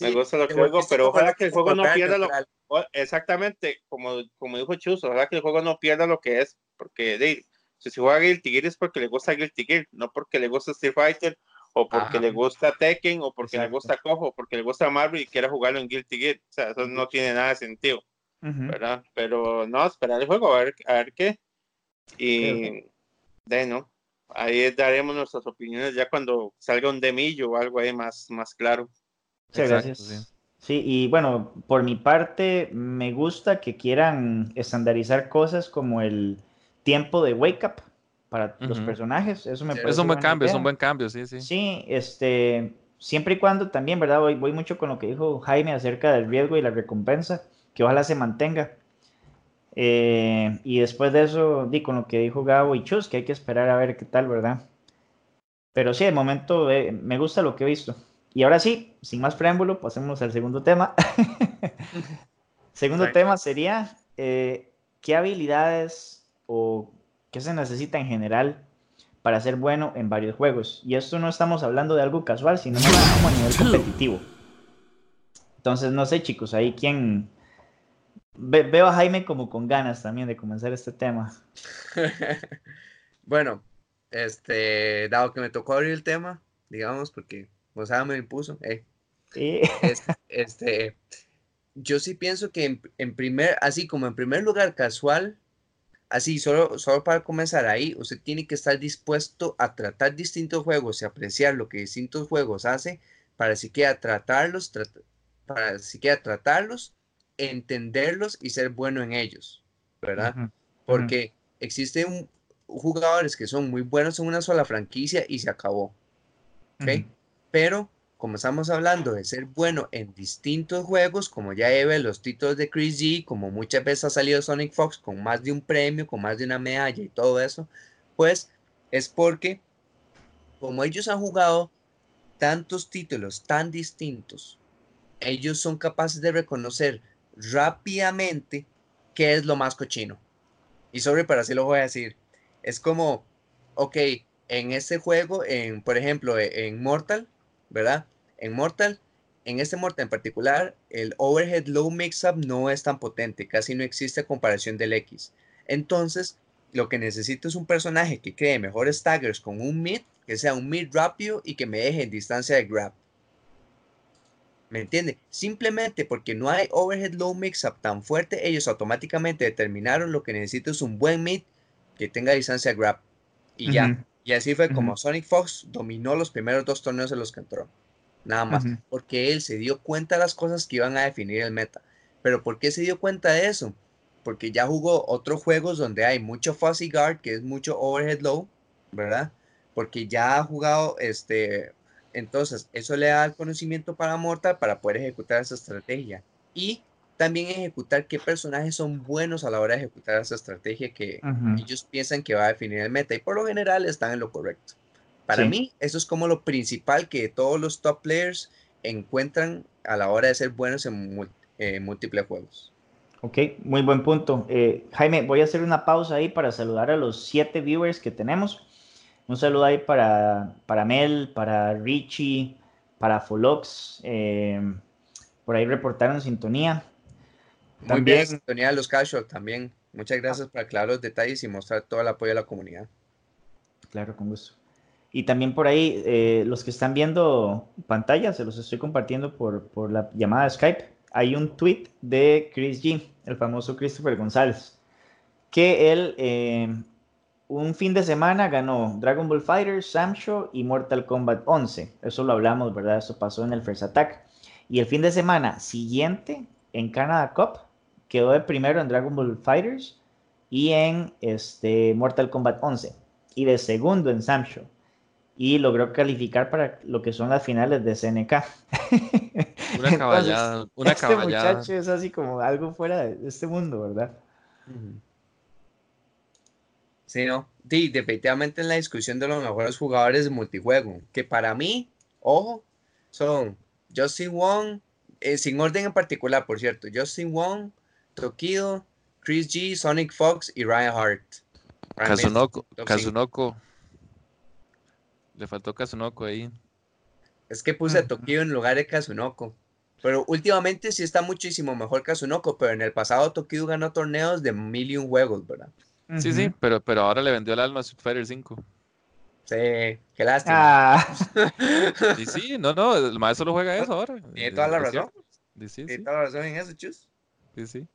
me gusta lo que oigo, pero ojalá que el juego no pierda lo exactamente, como, como dijo Chus, ojalá que el juego no pierda lo que es, porque de, si juega Guilty Gear es porque le gusta Guilty Gear, no porque le gusta Street Fighter, o porque le gusta Tekken, o porque le gusta Cojo, o porque le gusta Marvel y quiere jugarlo en Guilty Gear. O sea, eso no tiene nada de sentido, ¿verdad? Pero no, esperar el juego, a ver, a ver qué. Y de no, ahí daremos nuestras opiniones ya cuando salga un demillo o algo ahí más, más claro. Muchas gracias. Sí, y bueno, por mi parte, me gusta que quieran estandarizar cosas como el tiempo de wake up para los personajes. Eso me parece. Es un buen cambio, es un buen cambio, sí, sí. Sí, este, siempre y cuando también, ¿verdad? Voy, voy mucho con lo que dijo Jaime acerca del riesgo y la recompensa, que ojalá se mantenga. Eh, y después de eso, di con lo que dijo Gabo y Chus, que hay que esperar a ver qué tal, ¿verdad? Pero sí, de momento eh, me gusta lo que he visto. Y ahora sí, sin más preámbulo, pasemos al segundo tema. segundo tema sería eh, ¿qué habilidades o qué se necesita en general para ser bueno en varios juegos? Y esto no estamos hablando de algo casual, sino como a nivel competitivo. Entonces, no sé, chicos, ahí quién... veo a Jaime como con ganas también de comenzar este tema. bueno, este, dado que me tocó abrir el tema, digamos, porque Gonzalo me impuso, eh, este, yo sí pienso que en, primer, así como en primer lugar casual, así solo, solo para comenzar ahí, usted tiene que estar dispuesto a tratar distintos juegos y apreciar lo que distintos juegos hace para siquiera tratarlos, para siquiera tratarlos, entenderlos y ser bueno en ellos, ¿verdad? Porque existen jugadores que son muy buenos en una sola franquicia y se acabó, ¿ok? Pero como estamos hablando de ser bueno en distintos juegos, como ya ve los títulos de Chris G, como muchas veces ha salido Sonic Fox con más de un premio, con más de una medalla y todo eso, pues es porque como ellos han jugado tantos títulos tan distintos, ellos son capaces de reconocer rápidamente qué es lo más cochino. Y sobre para así lo voy a decir, es como, ok, en este juego, en, por ejemplo, en Mortal, ¿verdad? En Mortal, en este Mortal en particular, el overhead low mix-up no es tan potente, casi no existe comparación del X. Entonces, lo que necesito es un personaje que cree mejores staggers con un mid, que sea un mid rápido y que me deje en distancia de grab. ¿Me entiende? Simplemente porque no hay overhead low mix-up tan fuerte, ellos automáticamente determinaron lo que necesito es un buen mid que tenga distancia grab. Y ya. Y así fue como Sonic Fox dominó los primeros dos torneos en los que entró. Nada más. Porque él se dio cuenta de las cosas que iban a definir el meta. Pero ¿por qué se dio cuenta de eso? Porque ya jugó otros juegos donde hay mucho fuzzy guard, que es mucho overhead low, ¿verdad? Porque ya ha jugado este. Entonces, eso le da el conocimiento para Mortal para poder ejecutar esa estrategia. Y también ejecutar qué personajes son buenos a la hora de ejecutar esa estrategia que ellos piensan que va a definir el meta y por lo general están en lo correcto. Para mí, eso es como lo principal que todos los top players encuentran a la hora de ser buenos en múltiples juegos. Ok, muy buen punto. Eh, Jaime, voy a hacer una pausa ahí para saludar a los siete viewers que tenemos. Un saludo ahí para, para Mel, para Richie, para Folox. Eh, por ahí reportaron sintonía. Muy también, bien, sintonía de los casual también. Muchas gracias por aclarar los detalles y mostrar todo el apoyo a la comunidad. Claro, con gusto. Y también por ahí, eh, los que están viendo pantalla, se los estoy compartiendo por, por la llamada Skype. Hay un tweet de Chris G, el famoso Christopher González, que él eh, un fin de semana ganó Dragon Ball Fighter, Samsho y Mortal Kombat 11. Eso lo hablamos, ¿verdad? Eso pasó en el First Attack. Y el fin de semana siguiente, en Canada Cup, quedó de primero en Dragon Ball Fighters y en este, Mortal Kombat 11 y de segundo en Samsho y logró calificar para lo que son las finales de SNK. Una caballada, una este muchacho es así como algo fuera de este mundo, ¿verdad? Sí, no. Sí, definitivamente en la discusión de los mejores jugadores de multijuego, que para mí, ojo, son Justin Wong, eh, sin orden en particular, por cierto, Justin Wong, Tokido, Chris G, Sonic Fox y Ryan Hart. Kazunoko, Kazunoko. Le faltó Kazunoko ahí. Es que puse a Tokido en lugar de Kazunoko. Pero últimamente sí está muchísimo mejor Kazunoko, pero en el pasado Tokido ganó torneos de mil y un juegos, ¿verdad? Sí, sí, pero, pero ahora le vendió el alma a Super Fighter 5. Sí, qué lástima. Ah. Y sí, no, no, el maestro lo juega eso ahora. Tiene toda la razón. Tiene toda la razón en eso, chus. Sí, sí.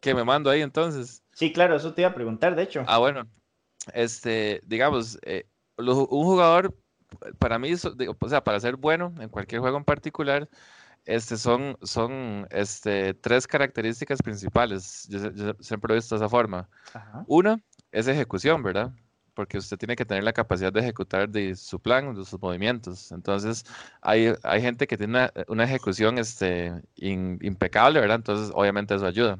Que me mando ahí entonces. Sí, claro, eso te iba a preguntar, de hecho. Ah, bueno. Este, digamos, eh, un jugador, para mí, o sea, para ser bueno en cualquier juego en particular, este, son, son este, tres características principales. Yo, siempre lo he visto de esa forma. Una es ejecución, ¿verdad? porque usted tiene que tener la capacidad de ejecutar de su plan, de sus movimientos. Entonces, hay, hay gente que tiene una, ejecución este, impecable, ¿verdad? Entonces, obviamente eso ayuda.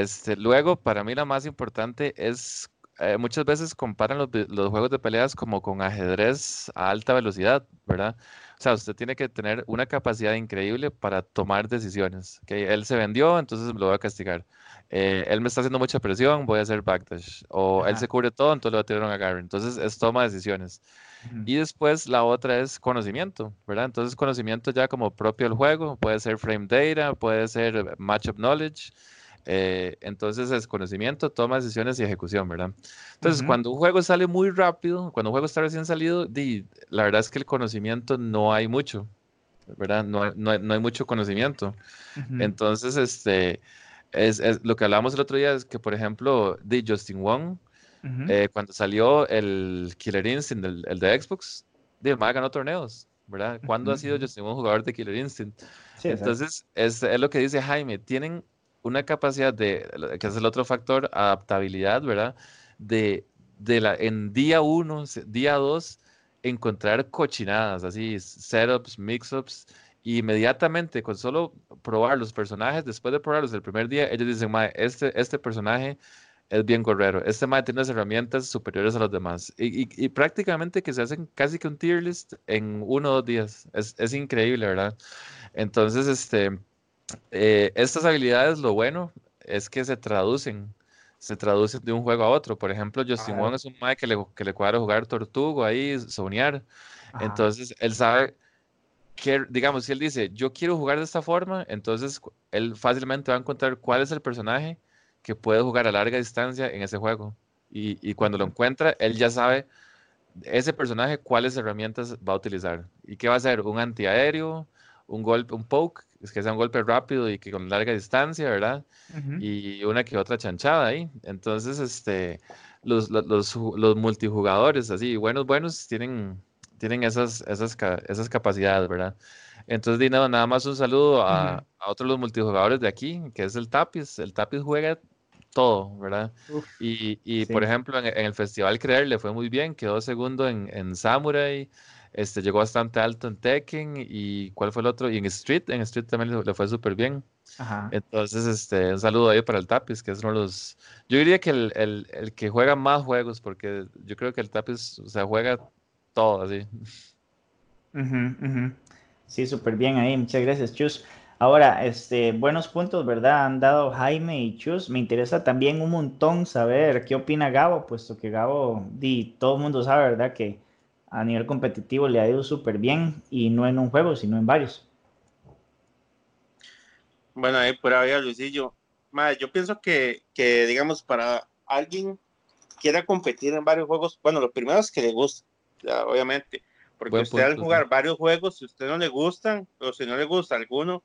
Este, luego, para mí la más importante es eh, muchas veces comparan los, juegos de peleas como con ajedrez a alta velocidad, ¿verdad? O sea, usted tiene que tener una capacidad increíble para tomar decisiones. que Él se vendió, entonces lo voy a castigar. Eh, él me está haciendo mucha presión, voy a hacer backdash. O él se cubre todo, entonces le voy a tirar un agarre. Entonces es toma de decisiones. Y después la otra es conocimiento, ¿verdad? Entonces conocimiento ya como propio del juego, puede ser frame data, puede ser matchup knowledge. Eh, entonces es conocimiento, toma de decisiones y ejecución, ¿verdad? Entonces Ujú. cuando un juego sale muy rápido, cuando un juego está recién salido, di, la verdad es que el conocimiento no hay mucho, ¿verdad? No no hay- no hay mucho conocimiento. Ujú. Entonces, este, es, es- lo que hablábamos el otro día es que, por ejemplo, de Justin Wong, Ujú. eh, cuando salió el Killer Instinct, el, el de Xbox, el mae ganó torneos, ¿verdad? ¿Cuándo ha sido. Justin Wong jugador de Killer Instinct? Sí. Entonces, es, es lo que dice Jaime, tienen una capacidad de, que es el otro factor, adaptabilidad, ¿verdad? De, de la, en día uno, día dos, encontrar cochinadas, así, setups, mix-ups, inmediatamente con solo probar los personajes, después de probarlos el primer día, ellos dicen, mae, este, este personaje es bien guerrero, este mae tiene unas herramientas superiores a los demás, y, y- y prácticamente que se hacen casi que un tier list en uno o dos días, es, es increíble, ¿verdad? Entonces, este, eh, estas habilidades, lo bueno es que se traducen, se traducen de un juego a otro. Por ejemplo, Justin. Wong es un mae que le, que le cuadra jugar Tortugo ahí. Ajá. Entonces, él sabe que, digamos, si él dice, yo quiero jugar de esta forma, entonces él fácilmente va a encontrar cuál es el personaje que puede jugar a larga distancia en ese juego. Y, y cuando lo encuentra, él ya sabe ese personaje cuáles herramientas va a utilizar. ¿Y qué va a hacer? ¿Un antiaéreo? ¿Un golpe, un poke? Es que sea un golpe rápido y que con larga distancia, ¿verdad? Ujú. y una que otra chanchada ahí. Entonces, este, los, los, los los multijugadores, así, buenos, buenos, tienen, tienen esas, esas, esas capacidades, ¿verdad? Entonces, di, no, nada más un saludo a, Ujú. a otros de los multijugadores de aquí, que es el Tapis. El Tapis juega todo, ¿verdad? Uf, Y, y por sí. ejemplo, en, en el Festival Creer le fue muy bien, quedó segundo en, en Samurai, este, llegó bastante alto en Tekken, y ¿cuál fue el otro? Y en Street, en Street también le, le fue súper bien. Ajá. Entonces, este, un saludo ahí para el Tapis, que es uno de los... Yo diría que el, el- el que juega más juegos, porque yo creo que el Tapis, o sea, juega todo así. Sí, súper bien ahí, muchas gracias, Chus. Ahora, este, buenos puntos, ¿verdad? Han dado Jaime y Chus. Me interesa también un montón saber qué opina Gabo, puesto que Gabo, di, todo el mundo sabe, ¿verdad? Que a nivel competitivo le ha ido súper bien y no en un juego, sino en varios. Bueno, ahí pura vida, Luisillo. Madre, yo pienso que, que, digamos, para alguien quiera competir en varios juegos, bueno, lo primero es que le guste, ya, obviamente, porque Buen usted al punto, sí. jugar varios juegos, si usted no le gustan, o si no le gusta alguno,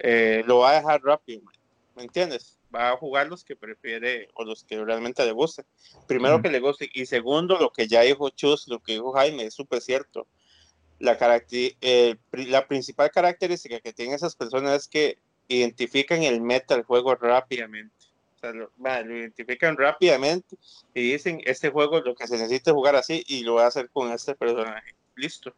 eh, lo va a dejar rápido. ¿me entiendes? Va a jugar los que prefiere o los que realmente le gustan. Primero que le guste, y segundo, lo que ya dijo Chus, lo que dijo Jaime, es súper cierto. La, eh, la principal característica que tienen esas personas es que identifican el meta del juego rápidamente. O sea, lo, va, lo identifican rápidamente y dicen, este juego lo que se necesita es jugar así y lo voy a hacer con este personaje. Listo,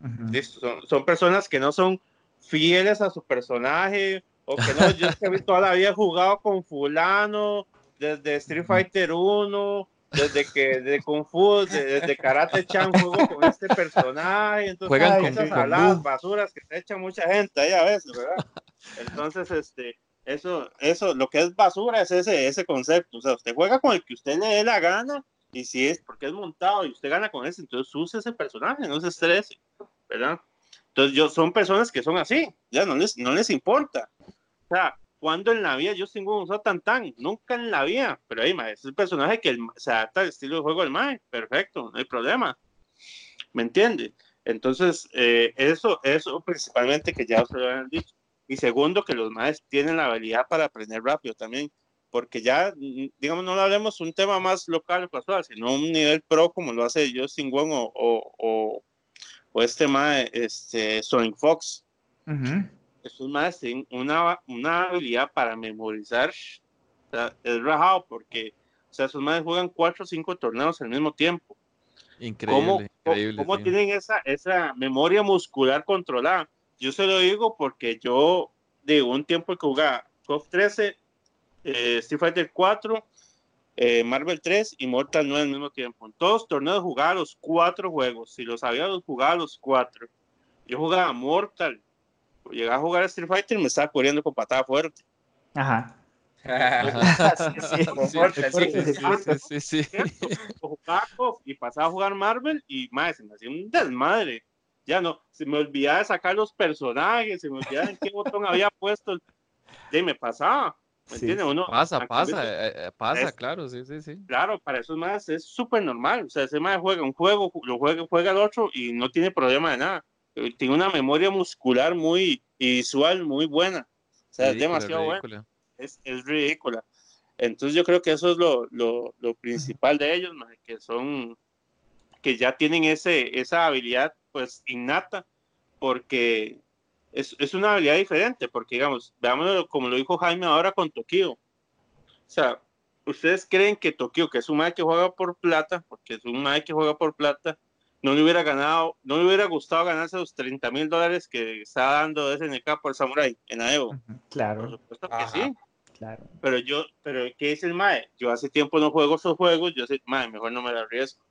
Ujú. listo. Son, son personas que no son fieles a su personaje o que no, yo es que toda la vida he jugado con fulano, desde Street Fighter 1, desde que de Kung Fu, de- desde Karate Chan juego con este personaje, entonces Juegan con esas Fu. basuras que se echa mucha gente ahí a veces, ¿verdad? Entonces, este, eso, eso, lo que es basura es ese, ese concepto, o sea, usted juega con el que usted le dé la gana y si es porque es montado y usted gana con ese, entonces use ese personaje, no se estrese, ¿verdad? Entonces, yo, son personas que son así, ya no les, no les importa. O sea, cuando en la vida yo tengo un tan tan, nunca en la vida, pero ahí, ma, es el personaje que se adapta al estilo de juego del Mae, perfecto, no hay problema. ¿Me entiende? Entonces, eh, eso, eso principalmente que ya ustedes lo han dicho. Y segundo, que los Maes tienen la habilidad para aprender rápido también, porque ya, mm, digamos, no hablemos un tema más local o casual, sino un nivel pro como lo hace Justin Wong o, o, este Mae, este, Sonic Fox Ujú. Estos más tienen una, una habilidad para memorizar. O sea, es rajado porque, o sea, esos más juegan cuatro o cinco torneos al mismo tiempo. ¿Cómo, Increíble, cómo- increíble. cómo sí. tienen esa, esa memoria muscular controlada? Yo se lo digo porque yo, de un tiempo que jugaba CoF 13, eh, Street Fighter 4, eh, Marvel 3 y Mortal 9 al mismo tiempo. En todos los torneos jugaba los cuatro juegos. Si los sabía, los jugaba los cuatro. Yo jugaba Mortal. Llegaba a jugar Street Fighter y me estaba corriendo con patada fuerte. Ajá. sí, sí, Jugaba y pasaba a jugar Marvel y más, se me hacía un desmadre. Ya no, se me olvidaba de sacar los personajes, se me olvidaba en qué botón había puesto. el- Y me pasaba. ¿Me Sí. entiendes? Uno, Pasa, pasa, eh, eh, pasa, es- claro, sí, sí, sí. Claro, para esos más es súper normal. O sea, ese más juega un juego, lo juega, juega el otro y no tiene problema de nada. Eh, Tiene una memoria muscular muy y visual muy buena. O sea, es demasiado ridícula. Es, es ridícula. Entonces yo creo que eso es lo, lo, lo principal de ellos, que son, que ya tienen ese, esa habilidad pues innata, porque es, es una habilidad diferente, porque digamos, veámoslo como lo dijo Jaime ahora con Tokio. O sea, ustedes creen que Tokio, que es un mae que juega por plata, porque es un mae que juega por plata, no le hubiera ganado, no le hubiera gustado ganarse los 30 mil dólares que está dando SNK por Samurai en AEVO. Por Claro, supuesto que Ajá. sí. claro. Pero yo, pero ¿qué dice el MAE? Yo hace tiempo no juego esos juegos, yo sé, MAE, mejor no me la arriesgo.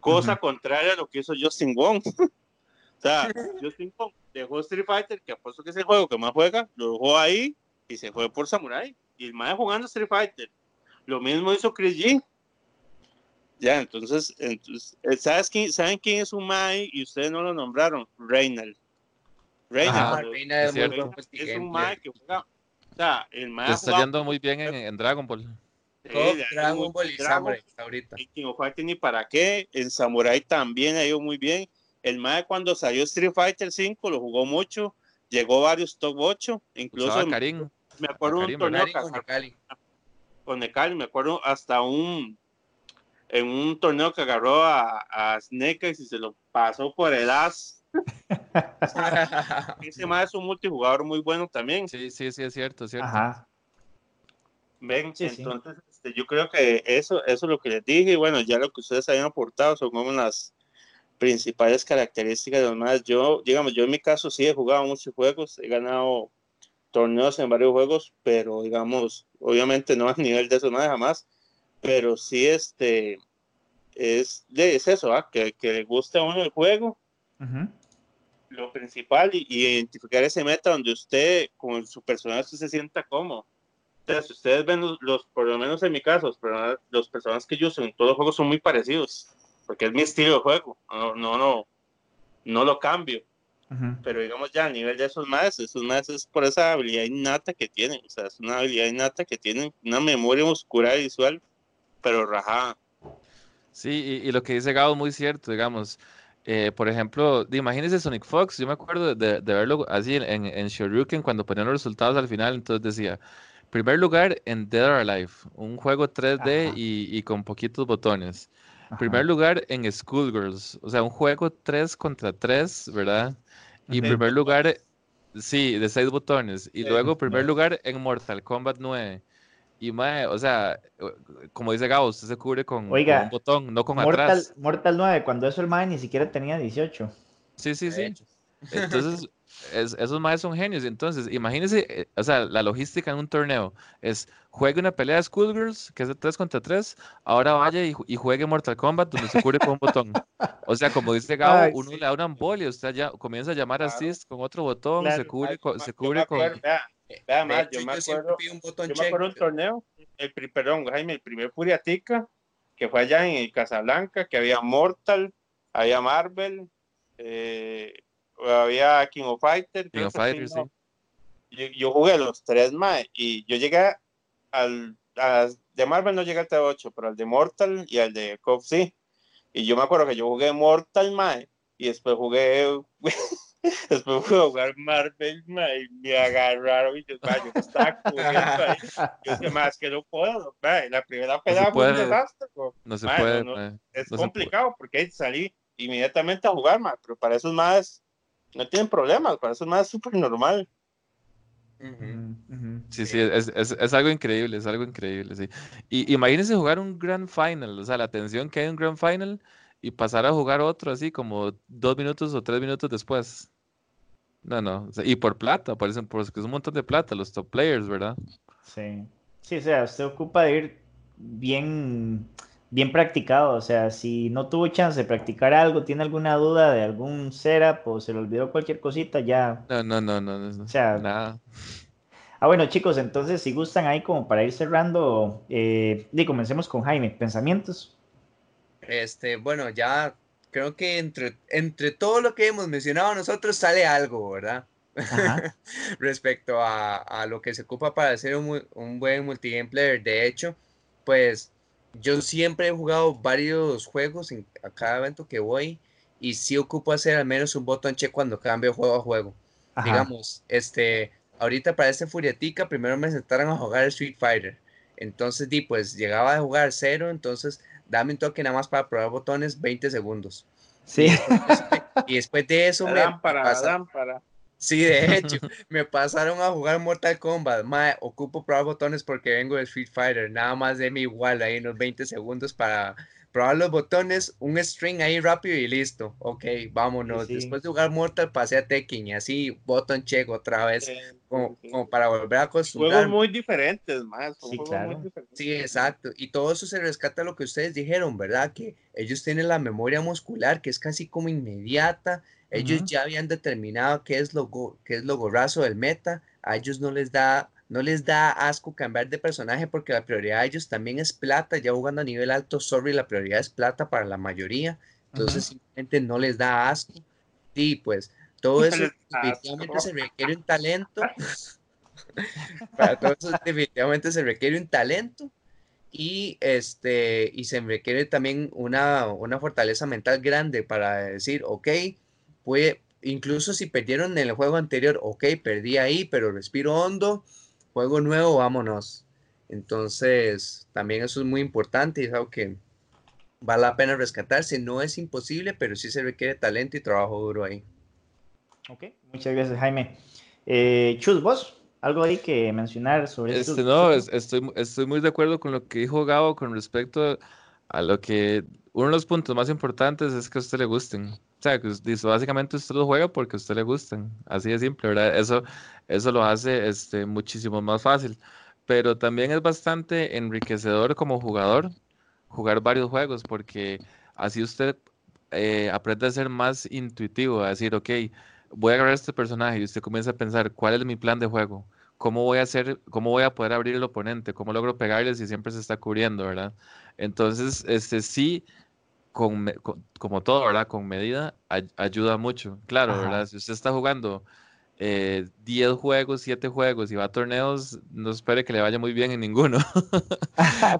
Cosa contraria a lo que hizo Justin Wong. o sea, Justin Wong dejó Street Fighter, que apuesto que es el juego que más juega, lo dejó ahí y se fue por Samurai. Y el MAE jugando Street Fighter. Lo mismo hizo Chris G. Ya, entonces, entonces eh, ¿sabes quién, ¿saben quién es un MAE y ustedes no lo nombraron? Reynald. Reynald. Ah, es es es un. MAE que juega. O sea, el MAE Le ha está yendo muy bien en, en Dragon Ball. Sí, Dragon Ball y Samurai hasta ahorita. en King of Fighters ni para qué, en Samurai también ha ido muy bien. El MAE cuando salió Street Fighter 5 lo jugó mucho, llegó varios top 8, incluso Karim. me acuerdo un torneo con Necali. con Necali, me acuerdo hasta un en un torneo que agarró a, a Snake Eyes y se lo pasó por el as. Ese es un multijugador muy bueno también. Sí, sí, sí, es cierto, es cierto. Ajá. Ven, Sí, sí. entonces este, yo creo que eso, eso es lo que les dije, y bueno, ya lo que ustedes habían aportado son como las principales características de los más. Yo, digamos, yo en mi caso sí he jugado muchos juegos, he ganado torneos en varios juegos, pero digamos, obviamente no a nivel de esos más jamás, pero sí este es, es eso, ¿ah? que, que le guste a uno el juego, Ujú. lo principal, y, y identificar ese meta donde usted, con su personaje, se sienta cómodo. Entonces, si ustedes ven los, los- por lo menos en mi caso, los, los personajes que yo uso en todos los juegos son muy parecidos, porque es mi estilo de juego, no, no, no, no lo cambio, Ujú. pero digamos ya a nivel de esos más, esos más es por esa habilidad innata que tienen, o sea, es una habilidad innata que tienen una memoria muscular y visual, pero rajada. Sí, y, y lo que dice Gabo es muy cierto, digamos. eh, por ejemplo, imagínese Sonic Fox, yo me acuerdo de, de verlo así en, en Shoryuken cuando ponían los resultados al final, entonces decía, primer lugar en Dead or Alive, un juego 3D Ajá. y, y con poquitos botones. Ajá. Primer lugar en Schoolgirls, o sea, un juego 3 contra 3, ¿verdad? Y primer lugar, sí, de 6 botones. Y luego primer lugar en Mortal Kombat 9. Y mae, o sea, como dice Gabo, usted se cubre con, un botón, no con Mortal, atrás. Mortal 9, cuando eso el MAE ni siquiera tenía 18. Sí, sí, sí. Entonces, es- esos maes son genios. Entonces, imagínese, eh, o sea, la logística en un torneo es juegue una pelea de Schoolgirls, que es de 3 contra 3, ahora vaya y, y juegue Mortal Kombat donde se cubre con un botón. O sea, como dice Gabo, Ay, uno sí. le da una embolia, usted ya comienza a llamar Claro. assist con otro botón, se Claro, cubre, ay, con- se cubre con... vea, hecho, yo me yo acuerdo, pido un botón yo me check. acuerdo un torneo, el, perdón, Jaime, el primer Furiatica, que fue allá en el Casablanca, que había Mortal, había Marvel, eh, había King of Fighter. King of que Fighters, sí. Yo, yo jugué los tres más y yo llegué al a- de Marvel no llegué al T8, pero al de Mortal y al de COP sí. Y yo me acuerdo que yo jugué Mortal mae y después jugué después fui a jugar Marvel mae, y me agarraron y yo, mae, yo me estaba cubriendo ahí. Yo dije, más que no puedo. mae, La primera pelea fue un puede. desastre. No se puede, no, no. Es No complicado porque ahí salí inmediatamente a jugar, mae, pero para esos más no tienen problemas, para esos más es súper normal. Ujú. Ujú, ujú. Sí, sí, es, es, es algo increíble, es algo increíble, sí. Y imagínense jugar un Grand Final, o sea, la tensión que hay en un Grand Final y pasar a jugar otro así como dos minutos o tres minutos después. No, no, o sea, y por plata, por eso, porque es un montón de plata, los top players, ¿verdad? Sí. Sí, o sea, usted ocupa de ir bien, bien practicado. O sea, si no tuvo chance de practicar algo, tiene alguna duda de algún setup o se le olvidó cualquier cosita, ya. No, no, no, no. no, O sea, nada. Ah, bueno, chicos, entonces si gustan ahí como para ir cerrando, eh, y comencemos con Jaime, pensamientos. Este, bueno, ya creo que entre, entre todo lo que hemos mencionado nosotros sale algo, ¿verdad? Respecto a, a lo que se ocupa para hacer un, un buen multigame player. De hecho, pues yo siempre he jugado varios juegos en, a cada evento que voy y sí ocupo hacer al menos un botón check cuando cambio juego a juego. Ajá. Digamos, este, ahorita para este Furiatica primero me sentaron a jugar Street Fighter. Entonces, di, pues llegaba a jugar cero, entonces dame un toque nada más para probar botones 20 segundos. Sí. Y después de eso me Lámpara, pasa- lámpara. Sí, de hecho, me pasaron a jugar Mortal Kombat. Mae, ocupo probar botones porque vengo de Street Fighter. Nada más de mi igual ahí unos 20 segundos para probar los botones, un string ahí rápido y listo. Ok, vámonos. Sí, sí. Después de jugar Mortal pasé a Tekken y así botón check otra vez, Sí, como, sí. como para volver a Juegos acostumbrarme. muy diferentes, más. Sí, juegos claro. diferentes. Sí, exacto. Y todo eso se rescata a lo que ustedes dijeron, ¿verdad? Que ellos tienen la memoria muscular que es casi como inmediata. Ellos ya habían determinado qué es lo go- qué es lo gorrazo del meta. A ellos no les da no les da asco cambiar de personaje porque la prioridad de ellos también es plata. Ya jugando a nivel alto, sorry, la prioridad es plata para la mayoría. Entonces simplemente no les da asco. Y pues todo eso definitivamente se requiere un talento. Para todo eso definitivamente se requiere un talento y este y se requiere también una, una fortaleza mental grande para decir, ok, puede, incluso si perdieron en el juego anterior, ok, perdí ahí, pero respiro hondo, juego nuevo, vámonos. Entonces, también eso es muy importante y es algo que vale la pena rescatarse. No es imposible, pero sí se requiere talento y trabajo duro ahí. Ok, muchas gracias, Jaime. Eh, Chus, vos, algo ahí que mencionar sobre Este, estos- no, es- estoy, estoy muy de acuerdo con lo que dijo Gabo con respecto a lo que uno de los puntos más importantes es que a usted le gusten. O sea, que básicamente usted lo juega porque a usted le gustan. Así de simple, ¿verdad? Eso, eso lo hace este, muchísimo más fácil. Pero también es bastante enriquecedor como jugador jugar varios juegos porque así usted eh, aprende a ser más intuitivo, a decir, ok, voy a agarrar este personaje y usted comienza a pensar, ¿cuál es mi plan de juego? ¿Cómo voy a hacer, cómo voy a poder abrir el oponente? ¿Cómo logro pegarle si siempre se está cubriendo, ¿verdad? Entonces, este sí, con, con- como todo, ¿verdad? Con medida ay- ayuda mucho. Claro, Ajá. ¿verdad? Si usted está jugando eh, 10 juegos, 7 juegos y va a torneos, no espere que le vaya muy bien en ninguno.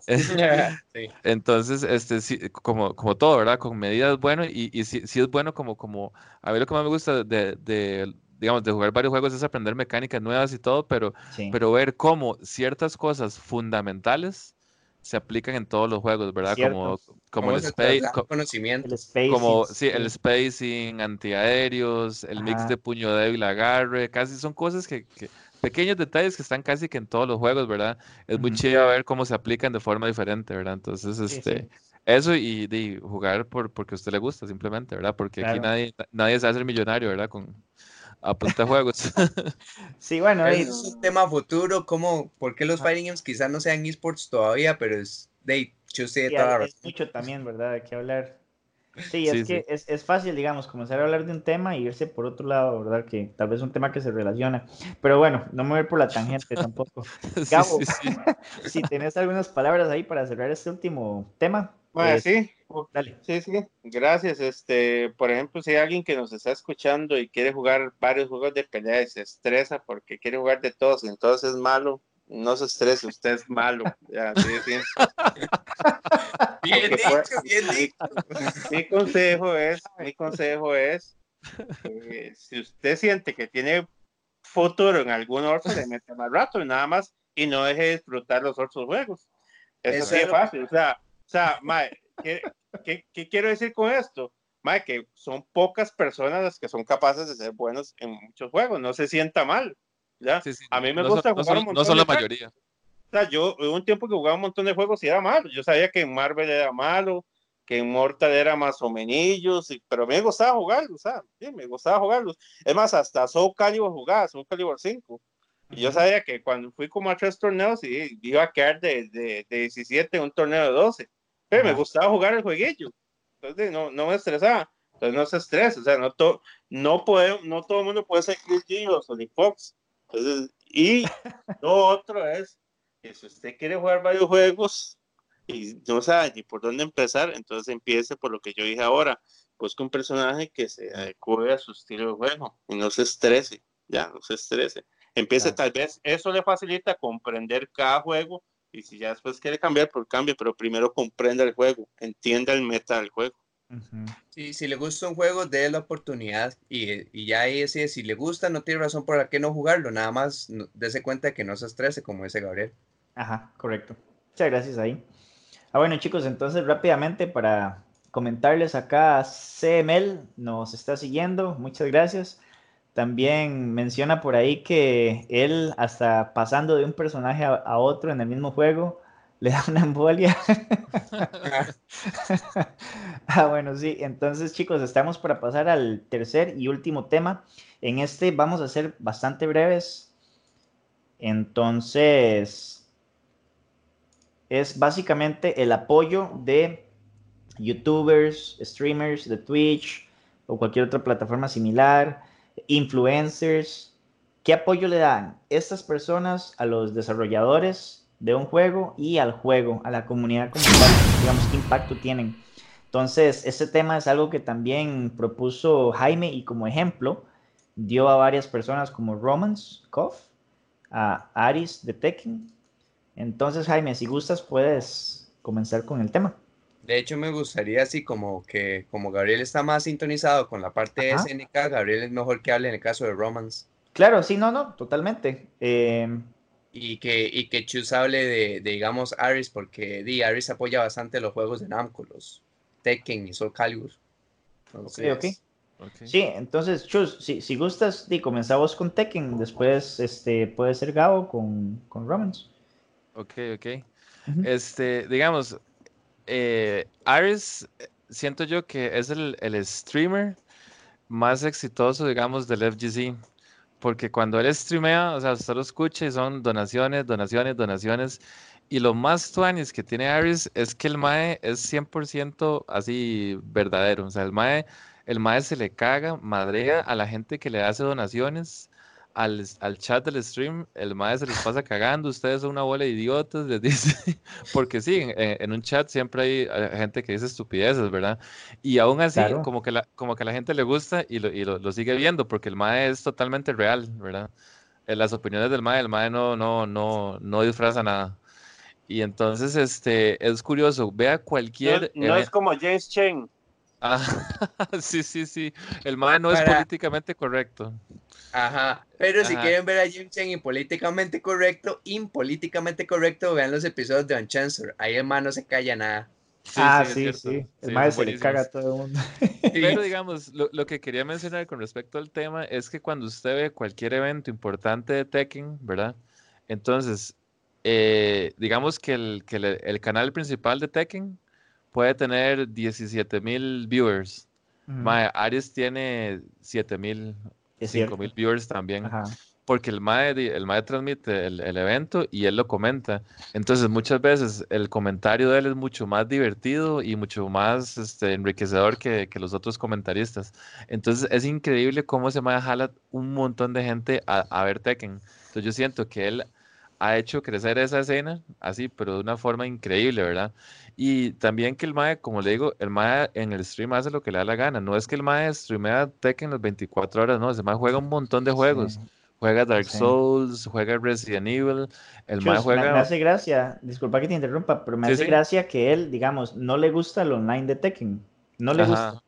Sí. Entonces, este, sí, como, como todo, ¿verdad? Con medida es bueno y, y sí, sí es bueno como, como, a mí lo que más me gusta de, de, digamos, de jugar varios juegos es aprender mecánicas nuevas y todo, pero, Sí. pero ver cómo ciertas cosas fundamentales se aplican en todos los juegos, ¿verdad? Como, Cierto. como ¿Cómo el space, co- conocimiento? el spacing, como, sí, sí. el spacing, antiaéreos, el mix de puño débil, agarre, casi son cosas que, que- pequeños detalles que están casi que en todos los juegos, ¿verdad? Es muy Ujú. chido ver cómo se aplican de forma diferente, ¿verdad? Entonces, este, sí. eso y, de jugar por, porque a usted le gusta, simplemente, ¿verdad? Porque aquí nadie, nadie se hace millonario, ¿verdad? Con a punta de juegos. Sí, bueno, y- es un tema futuro, como, ¿por qué los fighting games quizás no sean esports todavía? Pero es de yo sé Sí, toda hay- hay razón. mucho también, ¿verdad? De qué hablar. Sí, Sí, es que es, es fácil, digamos, comenzar a hablar de un tema y irse por otro lado, ¿verdad? Que tal vez es un tema que se relaciona. Pero bueno, no me voy a ir por la tangente tampoco. Sí, Gabo, sí, sí. si tenés algunas palabras ahí para cerrar este último tema, Bueno, pues, sí, dale. sí, sí. Gracias. Este, por ejemplo, si hay alguien que nos está escuchando y quiere jugar varios juegos de pelea y se estresa porque quiere jugar de todos, y entonces es malo, no se estrese, usted es malo. Ya, sí, sí. Bien Porque fue- dicho, bien dicho. Mi consejo es, mi consejo es, eh, si usted siente que tiene futuro en algún otro, le mete más rato y nada más y no deje de disfrutar los otros juegos. Eso Eso sí es es lo- fácil. O sea, sea, mae, ¿qué, qué, qué quiero decir con esto? Mae, que son pocas personas las que son capaces de ser buenos en muchos juegos. No se sienta mal. ¿ya? Sí, sí, A mí me no gusta son, no jugar son- un no montón son la de mayoría. O sea, yo hubo un tiempo que jugaba un montón de juegos y era malo. Yo sabía que en Marvel era malo, que en Mortal era más o menos, pero a mí me gustaba jugarlos, o sea, sí, me gustaba jugarlos. Es más, hasta Soul Calibur jugaba, Soul Calibur 5. Y yo sabía que cuando fui como a tres torneos y iba a quedar de, de, de 17 en un torneo de 12. Pero me gustaba jugar el jueguillo. Entonces no, no me estresaba. Entonces no se estresa. O sea, no, to, no, puede, no todo el mundo puede ser Chris G o Sonic Fox. Entonces, y lo otro es que si usted quiere jugar varios juegos y no sabe ni por dónde empezar, entonces empiece por lo que yo dije ahora. Busque un personaje que se adecue a su estilo de juego y no se estrese. Ya, no se estrese. Empiece, Claro. tal vez eso le facilita comprender cada juego y si ya después quiere cambiar, por cambio, pero primero comprenda el juego, entienda el meta del juego. Ujú. Sí, si le gusta un juego, dé la oportunidad y, y ya ahí decide si le gusta, no tiene razón por la que no jugarlo, nada más no- dése cuenta de que no se estrese, como dice Gabriel. Ajá, correcto. Muchas gracias ahí. Ah, bueno, chicos, entonces rápidamente para comentarles acá, CML nos está siguiendo, muchas gracias. También menciona por ahí que él, hasta pasando de un personaje a, otro en el mismo juego, le da una embolia. Ah, bueno, sí. Entonces, chicos, estamos para pasar al tercer y último tema. En este vamos a ser bastante breves. Entonces, es básicamente el apoyo de youtubers, streamers de Twitch o cualquier otra plataforma similar, influencers. ¿Qué apoyo le dan estas personas a los desarrolladores de un juego y al juego, a la comunidad como tal? Digamos, ¿qué impacto tienen? Entonces, ese tema es algo que también propuso Jaime y como ejemplo dio a varias personas como Romans Koff, a Aris de Tekken. Entonces, Jaime, si gustas, puedes comenzar con el tema. De hecho, me gustaría así como que como Gabriel está más sintonizado con la parte de Ajá. SNK, Gabriel es mejor que hable en el caso de Romance Claro, sí, no, no, totalmente. Eh, y que, y que Chus hable de, de, digamos, Aris, porque di, Aris apoya bastante los juegos de Namco, los Tekken y Soul Calibur. Entonces, ok. Ok. sí, entonces, Chus, si, si gustas, di, comenzamos con Tekken, después este, puede ser Gabo con, con Romans. Ok, ok. Este, digamos, eh, Aris, eh, siento yo que es el, streamer más exitoso, digamos, del FGC. Porque cuando él streamea, o sea, usted lo escucha y son donaciones, donaciones, donaciones. Y lo más tuanis que tiene Aris es que el MAE es 100% así verdadero. O sea, el MAE, el MAE se le caga, madrea a la gente que le hace donaciones al, al chat del stream. El MAE se les pasa cagando. Ustedes son una bola de idiotas, les dice. Porque sí, en, en un chat siempre hay eh, gente que dice estupideces, ¿verdad? Y aún así, Claro. como que la, como que a la gente le gusta y lo, y lo, lo sigue viendo, porque el MAE es totalmente real, ¿verdad? Eh, Las opiniones del MAE, el MAE no, no, no, no disfraza nada. Y entonces, este, es curioso, vea No, cualquier... no es eve- como James Chen. Ah, sí, sí, sí, el MAE no es políticamente correcto. Ajá, pero si Ajá. quieren ver a Jim Chen impolíticamente correcto, impolíticamente correcto, vean los episodios de Unchancelled. Ahí el man no se calla nada. Sí, ah, sí, sí, sí. El Sí, mae se le caga a todo el mundo. Pero digamos, lo, lo que quería mencionar con respecto al tema es que cuando usted ve cualquier evento importante de Tekken, ¿verdad? Entonces, eh, digamos que, el, que el, el canal principal de Tekken puede tener 17 mil viewers. Ujú, Mae, Ares tiene 7 mil, es 5 cierto. mil viewers también. Ajá. Porque el MAE, el MAE transmite el, el evento y él lo comenta. Entonces, muchas veces el comentario de él es mucho más divertido y mucho más este, enriquecedor que, que los otros comentaristas. Entonces, es increíble cómo ese MAE jala un montón de gente a, a ver Tekken. Entonces, yo siento que él ha hecho crecer esa escena así, pero de una forma increíble, ¿verdad? Y también que el MAE, como le digo, el MAE en el stream hace lo que le da la gana. No es que el MAE streamea Tekken las 24 horas, no, ese MAE juega un montón de juegos. Sí. Juega Dark Sí. Souls, juega Resident Evil, el mae Chus, me, juega... hace gracia, disculpa que te interrumpa, pero me Sí, hace gracia que él, digamos, no le gusta el online de Tekken. No le gusta.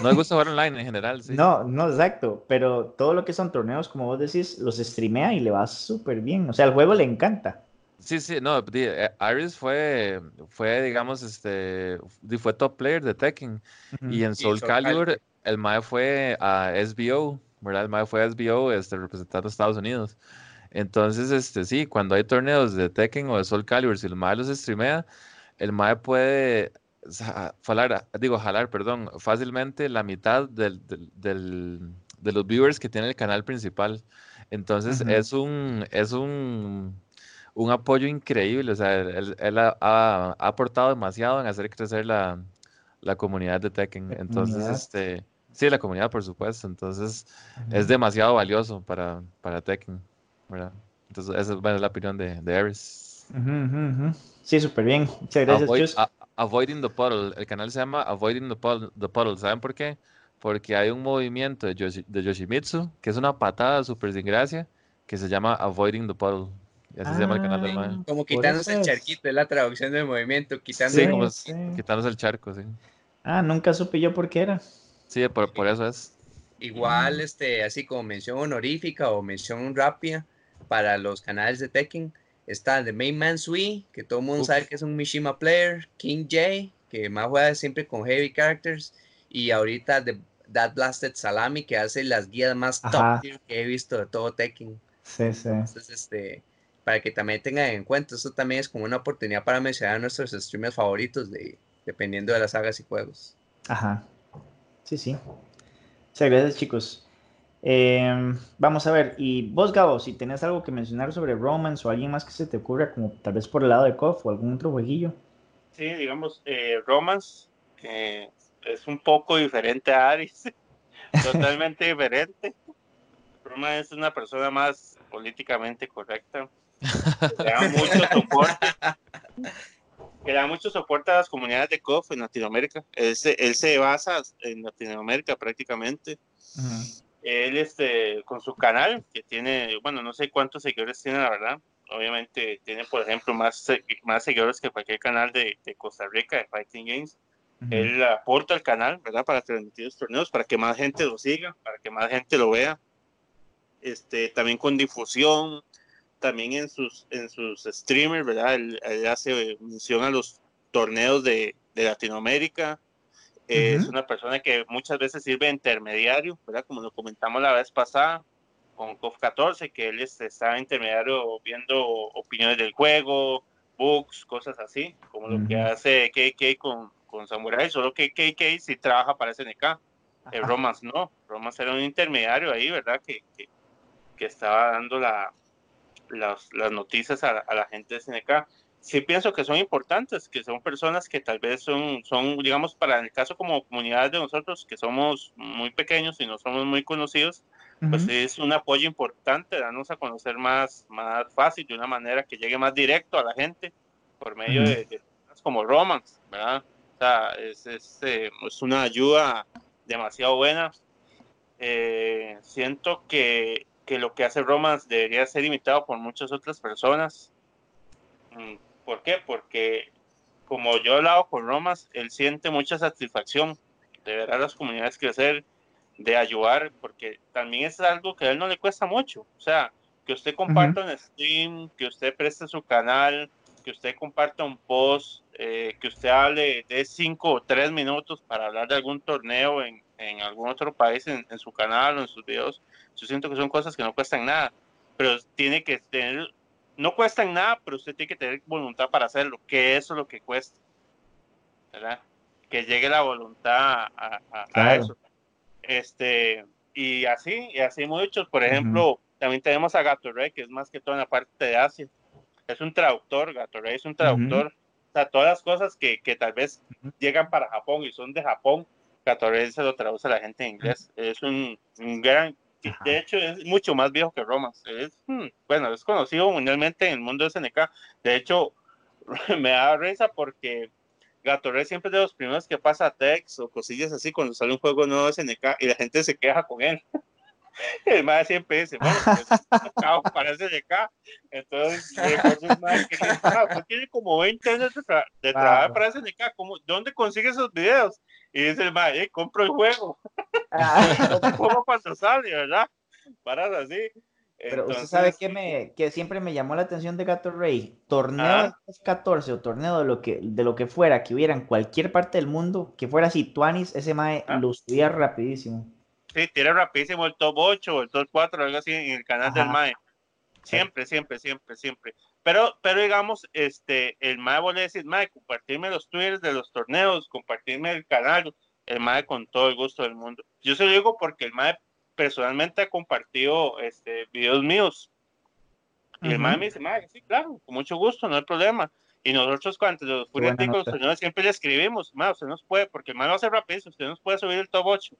No le gusta jugar online en general, sí. No, no, exacto, pero todo lo que son torneos, como vos decís, los streamea y le va súper bien. O sea, el juego le encanta. Sí, sí, no, di- eh, Iris fue, fue, digamos, este, fue top player de Tekken. Y en Soul Soul Calibur, Calibur. el mae fue a SBO, ¿verdad? El mae fue a SBO, este, representando a Estados Unidos. Entonces, este, sí, cuando hay torneos de Tekken o de Soul Calibur, si el mae los streamea, el mae puede jalar, digo, jalar, perdón, fácilmente la mitad del, del- del- de los viewers que tiene el canal principal. Entonces es un, es un, un apoyo increíble. O sea, él, él ha, ha- aportado demasiado en hacer crecer la, la comunidad de Tekken. Entonces, comunidad. este, sí, la comunidad, por supuesto. Entonces, es Ujú. demasiado valioso para, para Tekken, ¿verdad? Entonces, esa es, bueno, la opinión de, de Ares. Ujú, ujú, ujú. Sí, súper bien. Muchas gracias, Avoid- a- Avoiding the Puddle. El canal se llama Avoiding the Puddle, the Puddle. ¿Saben por qué? Porque hay un movimiento de, Yoshi- de Yoshimitsu que es una patada súper sin gracia que se llama Avoiding the Puddle. Y así se llama el canal del Ah. Como quitándose el charquito, es la traducción del movimiento, quitando Sí, el- como sí. quitándose el charco, sí. Ah, nunca supe yo por qué era. Sí, por, por eso es. Igual, este, así como mención honorífica o mención rápida para los canales de Tekken, está el de Main Man Sui, que todo el mundo Uf. sabe que es un Mishima player, King J, que más juega siempre con heavy characters, y ahorita de That Blasted Salami, que hace las guías más Ajá. top tier que he visto de todo Tekken. Sí, sí. Entonces, este, para que también tengan en cuenta, esto también es como una oportunidad para mencionar a nuestros streamers favoritos, de, dependiendo de las sagas y juegos. Ajá. Sí, sí. Muchas gracias, chicos. Em, vamos a ver, y vos, Gabo, si tenés algo que mencionar sobre Romance o alguien más que se te ocurra, como tal vez por el lado de KOF o algún otro jueguillo. Sí, digamos, eh, Romance eh, es un poco diferente a Aris, totalmente diferente. Romance es una persona más políticamente correcta, que le da mucho soporte, que le da mucho soporte a las comunidades de COF en Latinoamérica. Él se, él se basa en Latinoamérica prácticamente. Él, este, con su canal, que tiene, bueno, no sé cuántos seguidores tiene, la verdad. Obviamente tiene, por ejemplo, más, más seguidores que cualquier canal de, de Costa Rica, de Fighting Games. Ujú. Él aporta al canal, ¿verdad? Para transmitir los torneos, para que más gente lo siga, para que más gente lo vea. Este, también con difusión, también en sus, en sus streamers, ¿verdad? Él, él hace mención a los torneos de, de Latinoamérica. Eh, Es Ujú. una persona que muchas veces sirve de intermediario, ¿verdad? Como lo comentamos la vez pasada con COF 14, que él este, está intermediario viendo opiniones del juego, books, cosas así, como lo que hace KK con, con Samurai, solo que KK sí trabaja para SNK, el Ajá. Romance no, Romance era un intermediario ahí, ¿verdad? Que, que, que estaba dando la, las, las noticias a, a la gente de SNK. Sí pienso que son importantes, que son personas que tal vez son, son, digamos, para el caso como comunidad de nosotros, que somos muy pequeños y no somos muy conocidos, pues Ujú. es un apoyo importante, darnos a conocer más, más fácil, de una manera que llegue más directo a la gente, por medio Ujú. de, de cosas como Romance, ¿verdad? O sea, es, es, eh, es una ayuda demasiado buena. Eh, siento que, que lo que hace Romance debería ser imitado por muchas otras personas. Mm, ¿Por qué? Porque como yo he hablado con Romance, él siente mucha satisfacción de ver a las comunidades crecer, de ayudar, porque también es algo que a él no le cuesta mucho. O sea, que usted comparta un stream, que usted preste su canal, que usted comparta un post, eh, que usted hable de cinco o tres minutos para hablar de algún torneo en, en algún otro país en, en su canal o en sus videos. Yo siento que son cosas que no cuestan nada, pero tiene que tener, no cuestan nada, pero usted tiene que tener voluntad para hacerlo, que eso es lo que cuesta, ¿verdad? Que llegue la voluntad a, a- a Claro. eso. Este, y así, y así muchos, por ejemplo, también tenemos a Gatorade, que es más que todo en la parte de Asia. Es un traductor, Gatorade es un traductor. O sea, todas las cosas que, que tal vez Ujú. llegan para Japón y son de Japón, Gatorade se lo traduce a la gente en inglés. Es un, un gran, Ajá. de hecho es mucho más viejo que Romance. Es, hmm, bueno, es conocido mundialmente en el mundo de SNK. De hecho, me da risa porque Gatorade siempre es de los primeros que pasa text o cosillas así cuando sale un juego nuevo de SNK y la gente se queja con él. El mae siempre dice, bueno, pues, para SNK. Entonces, que "Ah, tiene como 20 años de, tra- de Wow. trabajar para SNK, ¿cómo, ¿dónde consigue esos videos? Y dice el mae, "Eh, compro el juego, Ah, el juego cuando sale, ¿verdad? Paras así. Pero usted sabe que, me, que siempre me llamó la atención de Gato Rey. Torneo Ah. de 14 o torneo de lo, que, de lo que fuera, que hubiera en cualquier parte del mundo, que fuera así, Tuanis, ese mae Ah. lo subía rapidísimo. Sí, tira rapidísimo el top 8 o el top 4, algo así en el canal del. MAE. Siempre, siempre, siempre, siempre. Pero, pero digamos, este, el MAE vuelve a decir, MAE, compartirme los twitters de los torneos, compartirme el canal, el MAE con todo el gusto del mundo. Yo se lo digo porque el MAE personalmente ha compartido este, videos míos. Y el mae me dice, mae, sí, claro, con mucho gusto, no hay problema. Y nosotros, cuando los furiáticos, siempre le escribimos, mae, usted nos puede, porque el mae lo hace rápido, usted nos puede subir el top 8.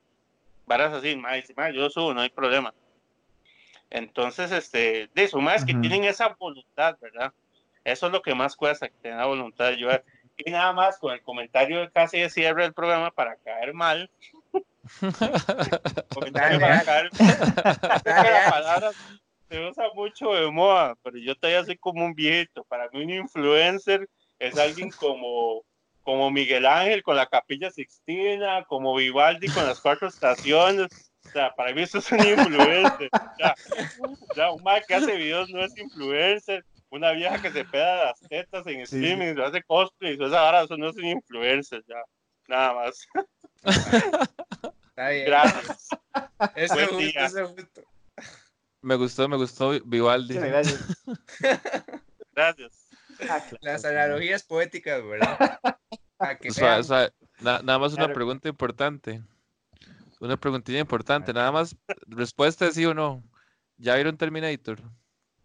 Varas así, mae, dice, mae, yo lo subo, no hay problema. Entonces, este, de eso, más que tienen esa voluntad, ¿verdad? Eso es lo que más cuesta, que tengan la voluntad de ayudar. Y nada más con el comentario casi de cierre del programa para caer mal. comentario para caer la palabra se usa mucho de moda, pero yo todavía soy como un viejito. Para mí un influencer es alguien como, como Miguel Ángel con la Capilla Sixtina, como Vivaldi con las cuatro estaciones. O sea, para mí eso es un influencer. Ya, ya un man que hace videos no es influencer una vieja que se pega las tetas en streaming, lo hace cosplay, y esa vara, eso no es un influencer, ya, nada más. Está bien. Gracias. Buen día. Me gustó, me gustó Vivaldi. Sí, gracias. gracias. Ah, Las analogías poéticas, ¿verdad? Para que O sea, vean. o sea, na- nada más una pregunta importante. Una preguntilla importante. Nada más, respuesta es sí o no. ¿Ya vieron Terminator?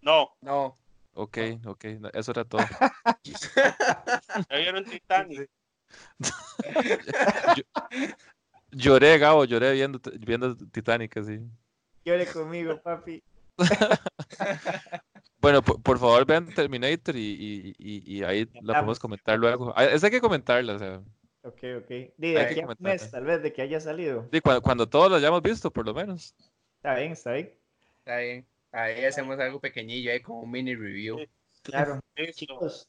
No, No. Ok, ok, eso era todo. ya vieron Titanic. Lloré, Gabo, lloré viendo, viendo Titanic así. Llore conmigo, papi. Bueno, por, por favor vean Terminator y, y- y- y ahí la podemos comentar luego. Ah, Esa hay que comentarla, o sea, Ok, ok. De Hay aquí a un mes, tal vez, de que haya salido. sí, cuando, cuando todos lo hayamos visto, por lo menos. Está bien, está bien. Está bien. Ahí hacemos algo pequeñillo, ahí como un mini review. Claro. Chicos,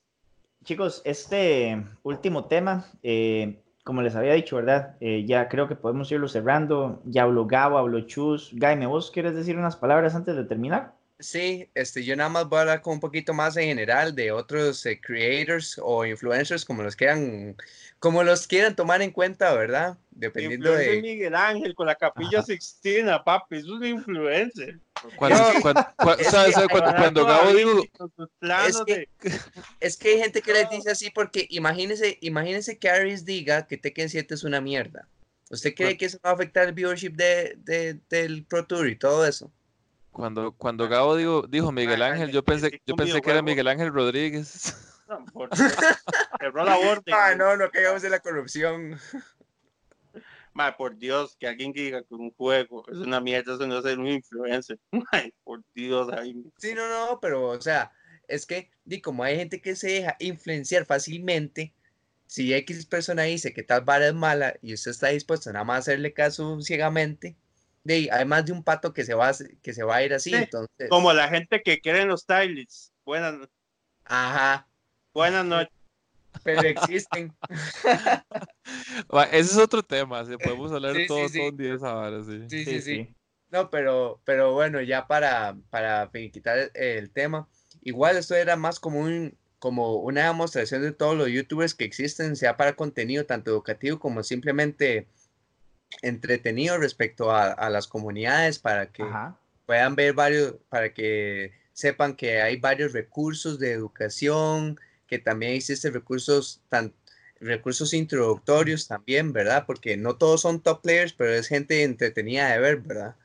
chicos, este último tema, eh, como les había dicho, ¿verdad? Eh, ya creo que podemos irlo cerrando. Ya habló Gabo, habló Chus. Jaime, ¿vos quieres decir unas palabras antes de terminar? Sí, este, yo nada más voy a hablar con un poquito más en general de otros eh, creators o influencers, como los quieran, como los quieran tomar en cuenta, ¿verdad? Dependiendo Influencer de... Miguel Ángel con la Capilla Sixtina, papi, es un influencer. Cuando, Gabo digo, Es que- de- Es que hay gente que les dice así porque imagínese, imagínese que Aris diga que Tekken 7 es una mierda. ¿Usted cree que eso va a afectar el viewership de, de- del Pro Tour y todo eso? Cuando, cuando Gabo digo, dijo Miguel Ángel, yo pensé, yo pensé que era. Miguel Ángel Rodríguez. No. Cerró la orden. Ah, no, no caigamos en la corrupción. Mae, por Dios, que alguien diga que un juego es una mierda, eso no es ser un influencer. Ay, por Dios, ay, Sí, no, no, pero, o sea, es que, di, como hay gente que se deja influenciar fácilmente, si X persona dice que tal vara es mala y usted está dispuesto nada más a hacerle caso ciegamente, de, hay más de un pato que se va a, que se va a ir así, Sí, entonces, Como la gente que quiere los stylists. Buenas, ajá, buenas noches. pero existen. Ese es otro tema, ¿sí? podemos hablar Sí, sí, todo, sí. todo un día de esa vara, sí. Sí, sí, sí. No, pero, pero bueno, ya para, para finiquitar el, el tema, igual esto era más como un, como una demostración de todos los youtubers que existen, sea para contenido tanto educativo como simplemente entretenido respecto a, a las comunidades, para que Ajá. puedan ver varios, para que sepan que hay varios recursos de educación, que también existen recursos tan recursos introductorios también, ¿verdad? Porque no todos son top players, pero es gente entretenida de ver, ¿verdad?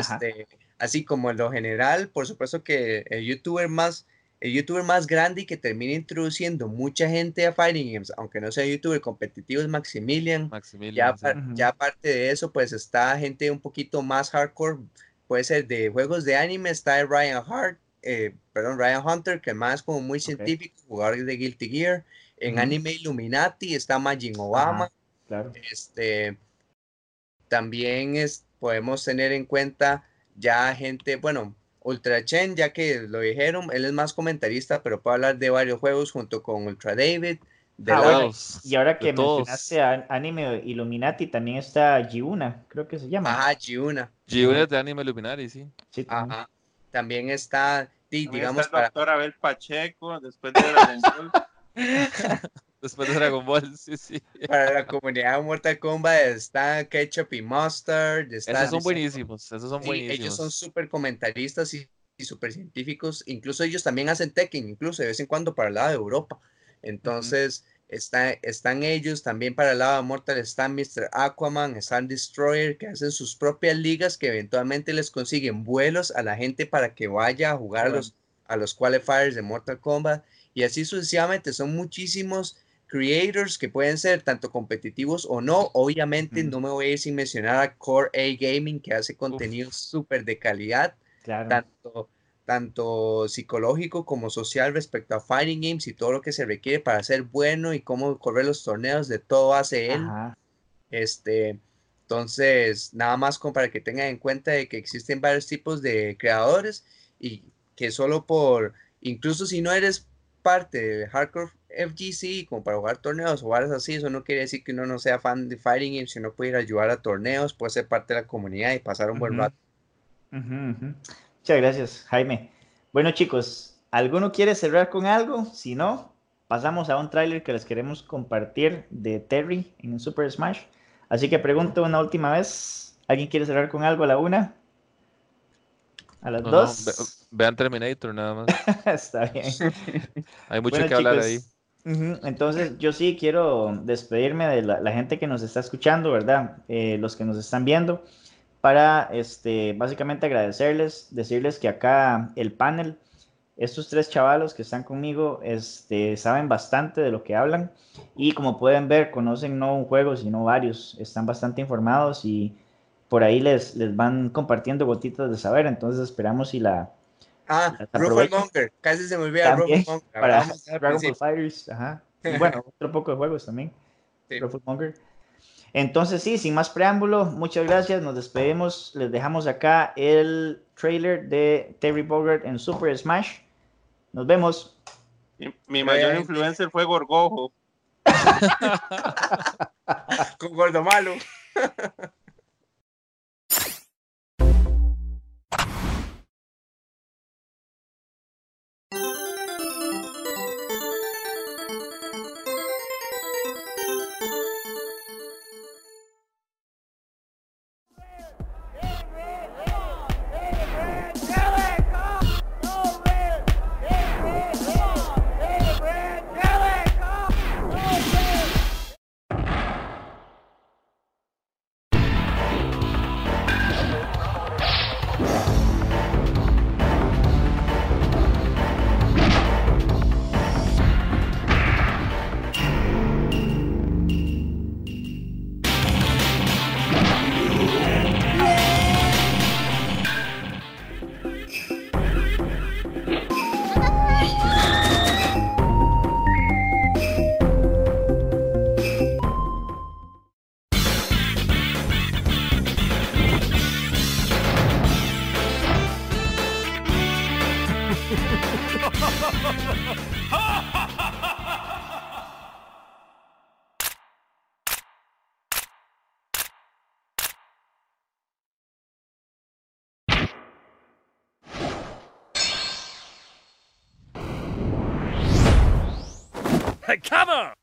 Ajá. Este, así como en lo general, por supuesto que el youtuber más el youtuber más grande y que termina introduciendo mucha gente a Fighting Games, aunque no sea youtuber competitivo, es Maximilian. Ya, sí. ya aparte de eso, pues está gente un poquito más hardcore, puede ser de juegos de anime, está Ryan Hart, eh, perdón, Ryan Hunter, que más es como muy científico, jugador de Guilty Gear. En. Anime Illuminati está Majin Obama. Claro. Este, también es, podemos tener en cuenta ya gente, bueno, Ultra Chen, ya que lo dijeron, él es más comentarista, pero puede hablar de varios juegos junto con Ultra David. De Ah, la- Y ahora que mencionaste a Anime Illuminati, también está Giuna, creo que se llama. Ajá, Giuna. G1 de Anime Luminari, sí. Sí, también. Ajá. También está, También digamos, está el para, doctor Abel Pacheco, después de Ball. Después de Dragon Ball, sí, sí. para la comunidad Mortal Kombat está Ketchup y Mustard. Está, Esos son buenísimos, esos son Sí, buenísimos. ellos son súper comentaristas y, y súper científicos. Incluso ellos también hacen Tekken, incluso de vez en cuando para el lado de Europa. Entonces, Está, están ellos, también para el lado de Mortal están Mr. Aquaman, están Destroyer, que hacen sus propias ligas que eventualmente les consiguen vuelos a la gente para que vaya a jugar a los, a los qualifiers de Mortal Kombat. Y así sucesivamente, son muchísimos creators que pueden ser tanto competitivos o no. Obviamente no me voy a ir sin mencionar a Core A Gaming que hace contenido súper de calidad, tanto, tanto psicológico como social respecto a fighting games y todo lo que se requiere para ser bueno y cómo correr los torneos, de todo hace él. Este, entonces, nada más como para que tengan en cuenta de que existen varios tipos de creadores y que solo por, incluso si no eres parte de Hardcore FGC como para jugar torneos o jugar así, eso no quiere decir que uno no sea fan de Fighting Games, sino puede ir a ayudar a torneos, puede ser parte de la comunidad y pasar un buen rato. Muchas gracias, Jaime. Bueno, chicos, ¿alguno quiere cerrar con algo? Si no, pasamos a un tráiler que les queremos compartir de Terry en Super Smash. Así que pregunto una última vez, ¿alguien quiere cerrar con algo a la una? A las dos. vean Terminator nada más. Está bien. Hay mucho que hablar ahí. Entonces, yo sí quiero despedirme de la, gente que nos está escuchando, ¿verdad? Eh, los que nos están viendo, para este, básicamente agradecerles, decirles que acá el panel, estos tres chavalos que están conmigo, este, saben bastante de lo que hablan y como pueden ver, conocen no un juego, sino varios, están bastante informados y por ahí les, les van compartiendo gotitas de saber, entonces esperamos si la, Ah, Rufus Monger, casi se me olvida Rufus Monger. Para Dragon Ball Fighters, ajá. Y bueno, otro poco de juegos también. Sí. Monger. Entonces, sí, sin más preámbulo, muchas gracias. Nos despedimos. Les dejamos acá el trailer de Terry Bogart en Super Smash. Nos vemos. Mi, mayor influencer fue Gorgojo. Con Gordo Malo. Cover!